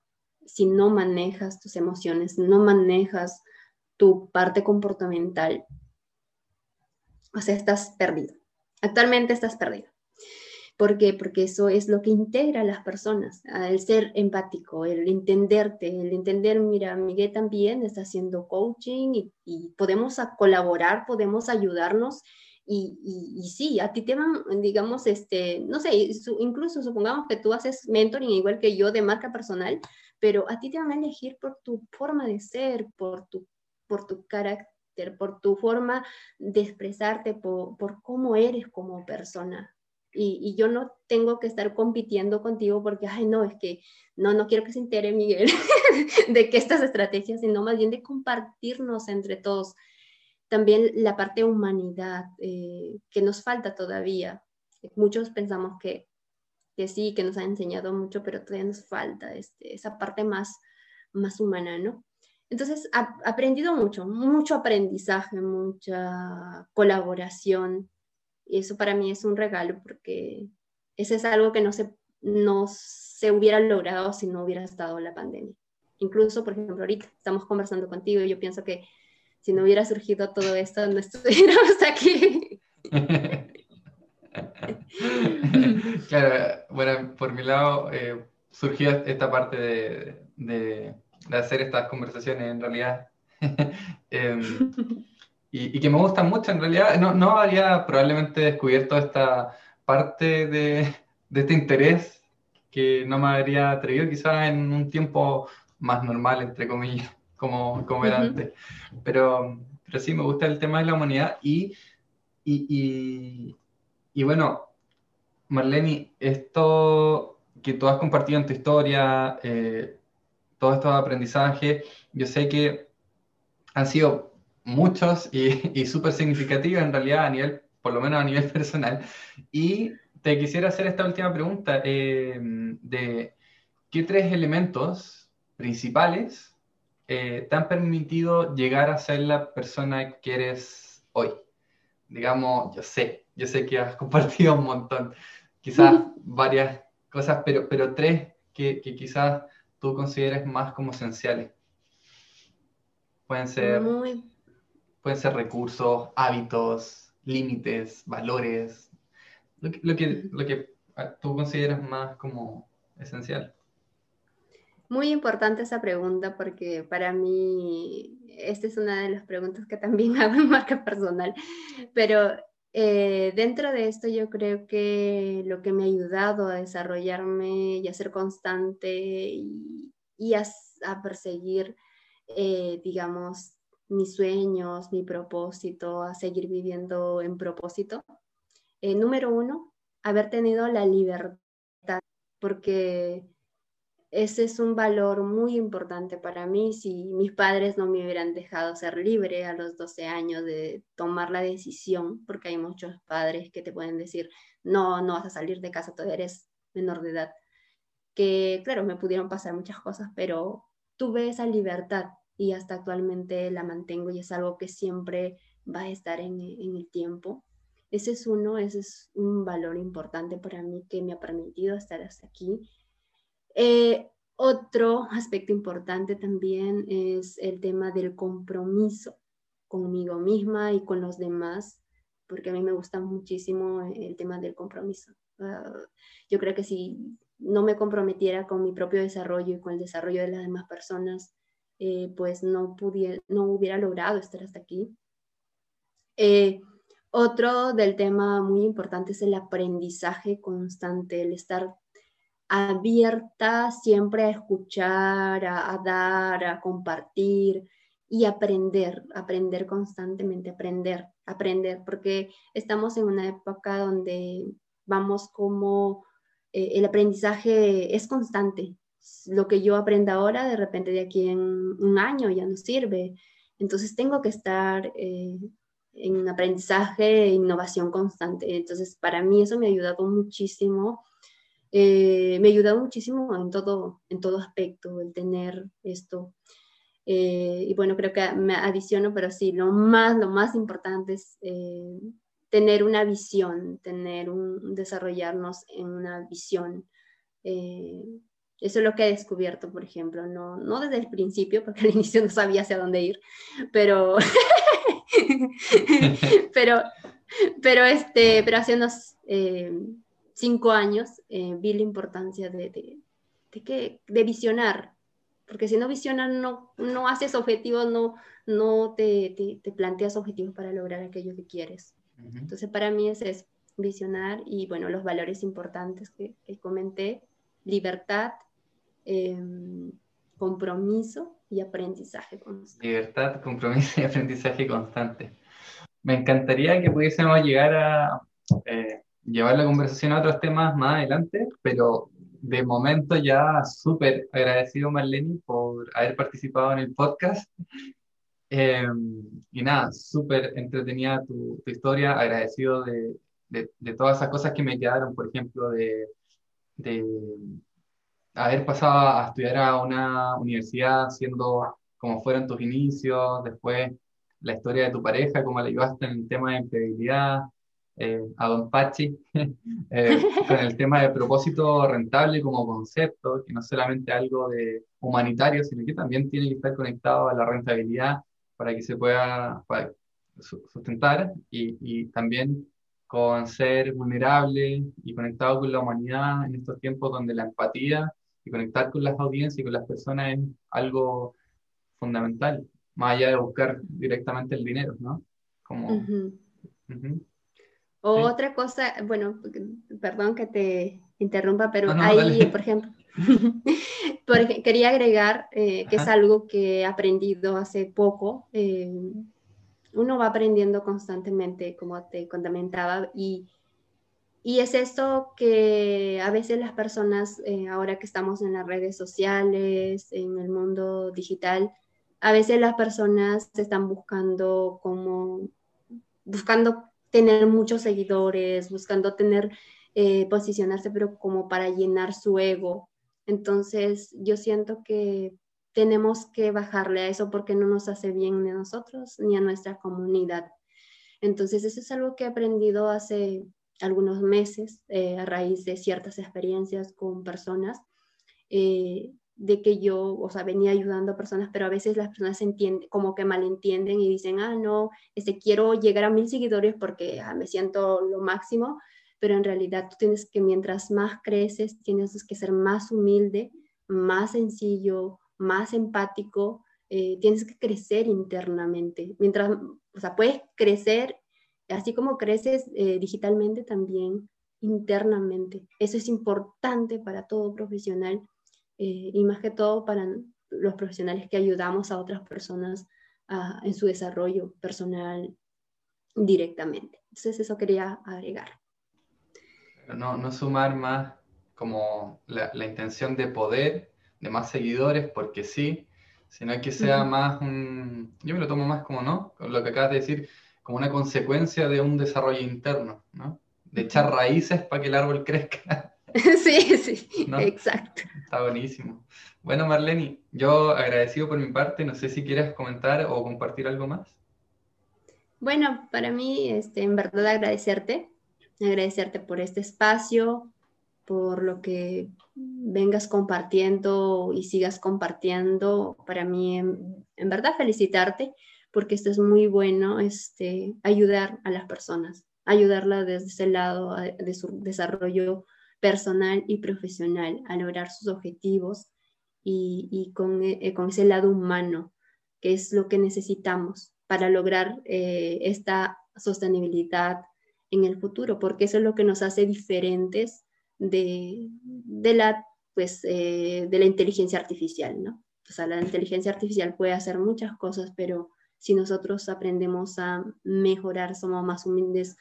si no manejas tus emociones, no manejas tu parte comportamental, o sea, estás perdido. Actualmente estás perdido. ¿Por qué? Porque eso es lo que integra a las personas, el ser empático, el entenderte, el entender, mira, Miguel también está haciendo coaching y, y podemos colaborar, podemos ayudarnos y, y, sí, a ti te van, digamos, este, no sé, incluso supongamos que tú haces mentoring igual que yo de marca personal, pero a ti te van a elegir por tu forma de ser, por tu, por tu carácter, por tu forma de expresarte, por, por cómo eres como persona. Y, y, yo no tengo que estar compitiendo contigo porque, ay, no, es que no, no quiero que se entere Miguel de que estas estrategias, sino más bien de compartirnos entre todos también la parte humanidad eh, que nos falta todavía. Muchos pensamos que, que, sí, que nos ha enseñado mucho, pero todavía nos falta este, esa parte más, más humana, ¿no? Entonces, he aprendido mucho, mucho aprendizaje, mucha colaboración. Y eso para mí es un regalo porque ese es algo que no se, no se hubiera logrado si no hubiera estado la pandemia. Incluso, por ejemplo, ahorita estamos conversando contigo y yo pienso que si no hubiera surgido todo esto, no estuviéramos aquí. claro, bueno, por mi lado eh, surgió esta parte de, de, hacer estas conversaciones en realidad. Em, y, que me gustan mucho en realidad. No, no habría probablemente descubierto esta parte de, de este interés que no me habría atrevido quizás en un tiempo más normal, entre comillas como, como era antes. Pero, pero sí, me gusta el tema de la humanidad y, y, y, bueno, Marlene, esto que tú has compartido en tu historia, eh, todos estos aprendizajes, yo sé que han sido muchos y, y súper significativos en realidad a nivel, por lo menos a nivel personal. Y te quisiera hacer esta última pregunta eh, de qué tres elementos principales eh, te han permitido llegar a ser la persona que eres hoy? Digamos, yo sé, yo sé que has compartido un montón, quizás varias cosas, pero, pero tres que, que quizás tú consideres más como esenciales. Pueden ser, pueden ser recursos, hábitos, límites, valores, lo que, lo que, lo que tú consideras más como esencial. Muy importante esa pregunta porque para mí esta es una de las preguntas que también hago en marca personal, pero eh, dentro de esto yo creo que lo que me ha ayudado a desarrollarme y a ser constante y, a, perseguir, eh, digamos, mis sueños, mi propósito, a seguir viviendo en propósito. Eh, número uno, haber tenido la libertad, porque ese es un valor muy importante para mí. Si mis padres no me hubieran dejado ser libre a los 12 años de tomar la decisión, porque hay muchos padres que te pueden decir, no, no vas a salir de casa, todavía eres menor de edad. que, claro, me pudieron pasar muchas cosas, pero tuve esa libertad y hasta actualmente la mantengo y es algo que siempre va a estar en, el tiempo. Ese es uno, ese es un valor importante para mí que me ha permitido estar hasta aquí. Eh, otro aspecto importante también es el tema del compromiso conmigo misma y con los demás, porque a mí me gusta muchísimo el tema del compromiso. Ah, yo creo que si no me comprometiera con mi propio desarrollo y con el desarrollo de las demás personas, eh, pues no, pudiera, no hubiera logrado estar hasta aquí. Eh, otro del tema muy importante es el aprendizaje constante, el estar abierta siempre a escuchar, a, dar, a compartir y aprender, aprender constantemente, aprender, aprender, porque estamos en una época donde vamos como eh, el aprendizaje es constante. Lo que yo aprenda ahora, de repente de aquí en un año ya no sirve. Entonces tengo que estar eh, en aprendizaje e innovación constante. Entonces, para mí eso me ha ayudado muchísimo. Eh, me ha muchísimo en todo, en todo aspecto, el tener esto. Eh, y bueno, creo que me adiciono, pero sí, lo más, lo más importante es eh, tener una visión, tener un, desarrollarnos en una visión. eso es lo que he descubierto, por ejemplo, no, no desde el principio, porque al inicio no sabía hacia dónde ir, pero pero, pero, este, pero hace unos cinco años eh, vi la importancia de, de, que, de visionar, porque si no visionas, no, no haces objetivos, no, no te, te, planteas objetivos para lograr aquello que quieres. Entonces, para mí es eso, visionar y, bueno, los valores importantes que, comenté, libertad, em, compromiso y aprendizaje constante. Libertad, compromiso y aprendizaje constante. Me encantaría que pudiésemos llegar a eh, llevar la conversación a otros temas más adelante, pero de momento ya súper agradecido Marlene por haber participado en el podcast. Em, y nada, súper entretenida tu, tu, historia, agradecido de, de, de, todas esas cosas que me quedaron, por ejemplo, de, de haber pasado a estudiar a una universidad siendo como fueron tus inicios, después la historia de tu pareja, cómo la ayudaste en el tema de empleabilidad, eh, a Don Pachi, eh, con el tema de propósito rentable como concepto, que no es solamente algo de humanitario, sino que también tiene que estar conectado a la rentabilidad para que se pueda sustentar y, y también con ser vulnerable y conectado con la humanidad en estos tiempos donde la empatía y conectar con las audiencias y con las personas es algo fundamental, más allá de buscar directamente el dinero, ¿no? Como... Otra cosa, bueno, perdón que te interrumpa, pero ahí, por ejemplo, quería agregar eh, que es algo que he aprendido hace poco. Eh, uno va aprendiendo constantemente, como te comentaba, y y es esto que a veces las personas, eh, ahora que estamos en las redes sociales, en el mundo digital, a veces las personas están buscando como, buscando tener muchos seguidores, buscando tener, eh, posicionarse, pero como para llenar su ego. Entonces, yo siento que tenemos que bajarle a eso porque no nos hace bien ni a nosotros ni a nuestra comunidad. Entonces, eso es algo que he aprendido hace algunos meses eh, a raíz de ciertas experiencias con personas, eh, de que yo, o sea, venía ayudando a personas, pero a veces las personas entienden, como que malentienden y dicen, ah, no, este, quiero llegar a mil seguidores porque ah, me siento lo máximo, pero en realidad tú tienes que, mientras más creces, tienes que ser más humilde, más sencillo, más empático, eh, tienes que crecer internamente. Mientras, o sea, puedes crecer así como creces eh, digitalmente también internamente. Eso es importante para todo profesional eh, y más que todo para los profesionales que ayudamos a otras personas en su desarrollo personal directamente. Entonces eso quería agregar. No, no sumar más como la, intención de poder, de más seguidores, porque sí, sino que sea más un... Yo me lo tomo más como, ¿no? Con lo que acabas de decir, como una consecuencia de un desarrollo interno, ¿no? De echar raíces para que el árbol crezca. sí, sí, exacto. Está buenísimo. Bueno, Marlene, yo agradecido por mi parte, no sé si quieres comentar o compartir algo más. Bueno, para mí, este, en verdad agradecerte, agradecerte por este espacio, por lo que vengas compartiendo y sigas compartiendo. Para mí, en, verdad, felicitarte porque esto es muy bueno, este, ayudar a las personas, ayudarla desde ese lado de su desarrollo personal y profesional a lograr sus objetivos y, con, eh, con, ese lado humano, que es lo que necesitamos para lograr eh, esta sostenibilidad en el futuro, porque eso es lo que nos hace diferentes de, de la, pues, eh, de la inteligencia artificial, ¿no? O sea, la inteligencia artificial puede hacer muchas cosas, pero si nosotros aprendemos a mejorar, somos más humildes,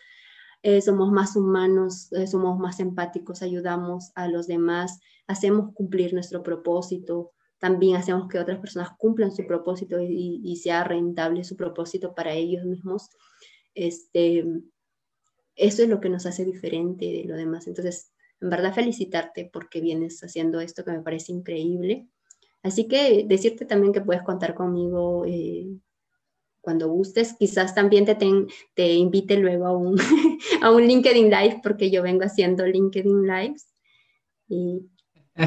eh, somos más humanos, eh, somos más empáticos, ayudamos a los demás, hacemos cumplir nuestro propósito, también hacemos que otras personas cumplan su propósito y, sea rentable su propósito para ellos mismos. Este, eso es lo que nos hace diferente de lo demás. Entonces, en verdad felicitarte porque vienes haciendo esto que me parece increíble. Así que decirte también que puedes contar conmigo eh, cuando gustes. Quizás también te, te invite luego a un, a un LinkedIn Live porque yo vengo haciendo LinkedIn Lives y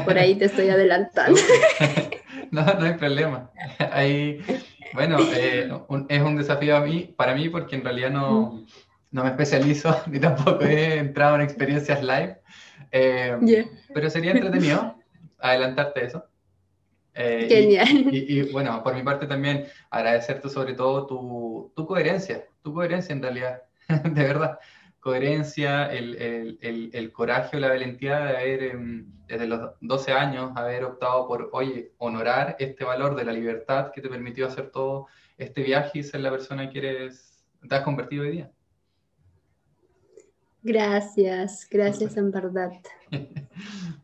por ahí te estoy adelantando. no, no hay problema. Ahí, bueno, eh, es un desafío a mí, para mí porque en realidad no, no me especializo ni tampoco he entrado en experiencias live. Eh, pero sería entretenido adelantarte eso. Eh, Genial. Y, bueno, por mi parte también agradecerte sobre todo tu, tu coherencia, tu coherencia en realidad, de verdad. Coherencia, el, el, el, coraje o la valentía de haber, em, desde los 12 años, haber optado por, oye, honorar este valor de la libertad que te permitió hacer todo este viaje y ser la persona que eres, te has convertido hoy día. Gracias, gracias en verdad.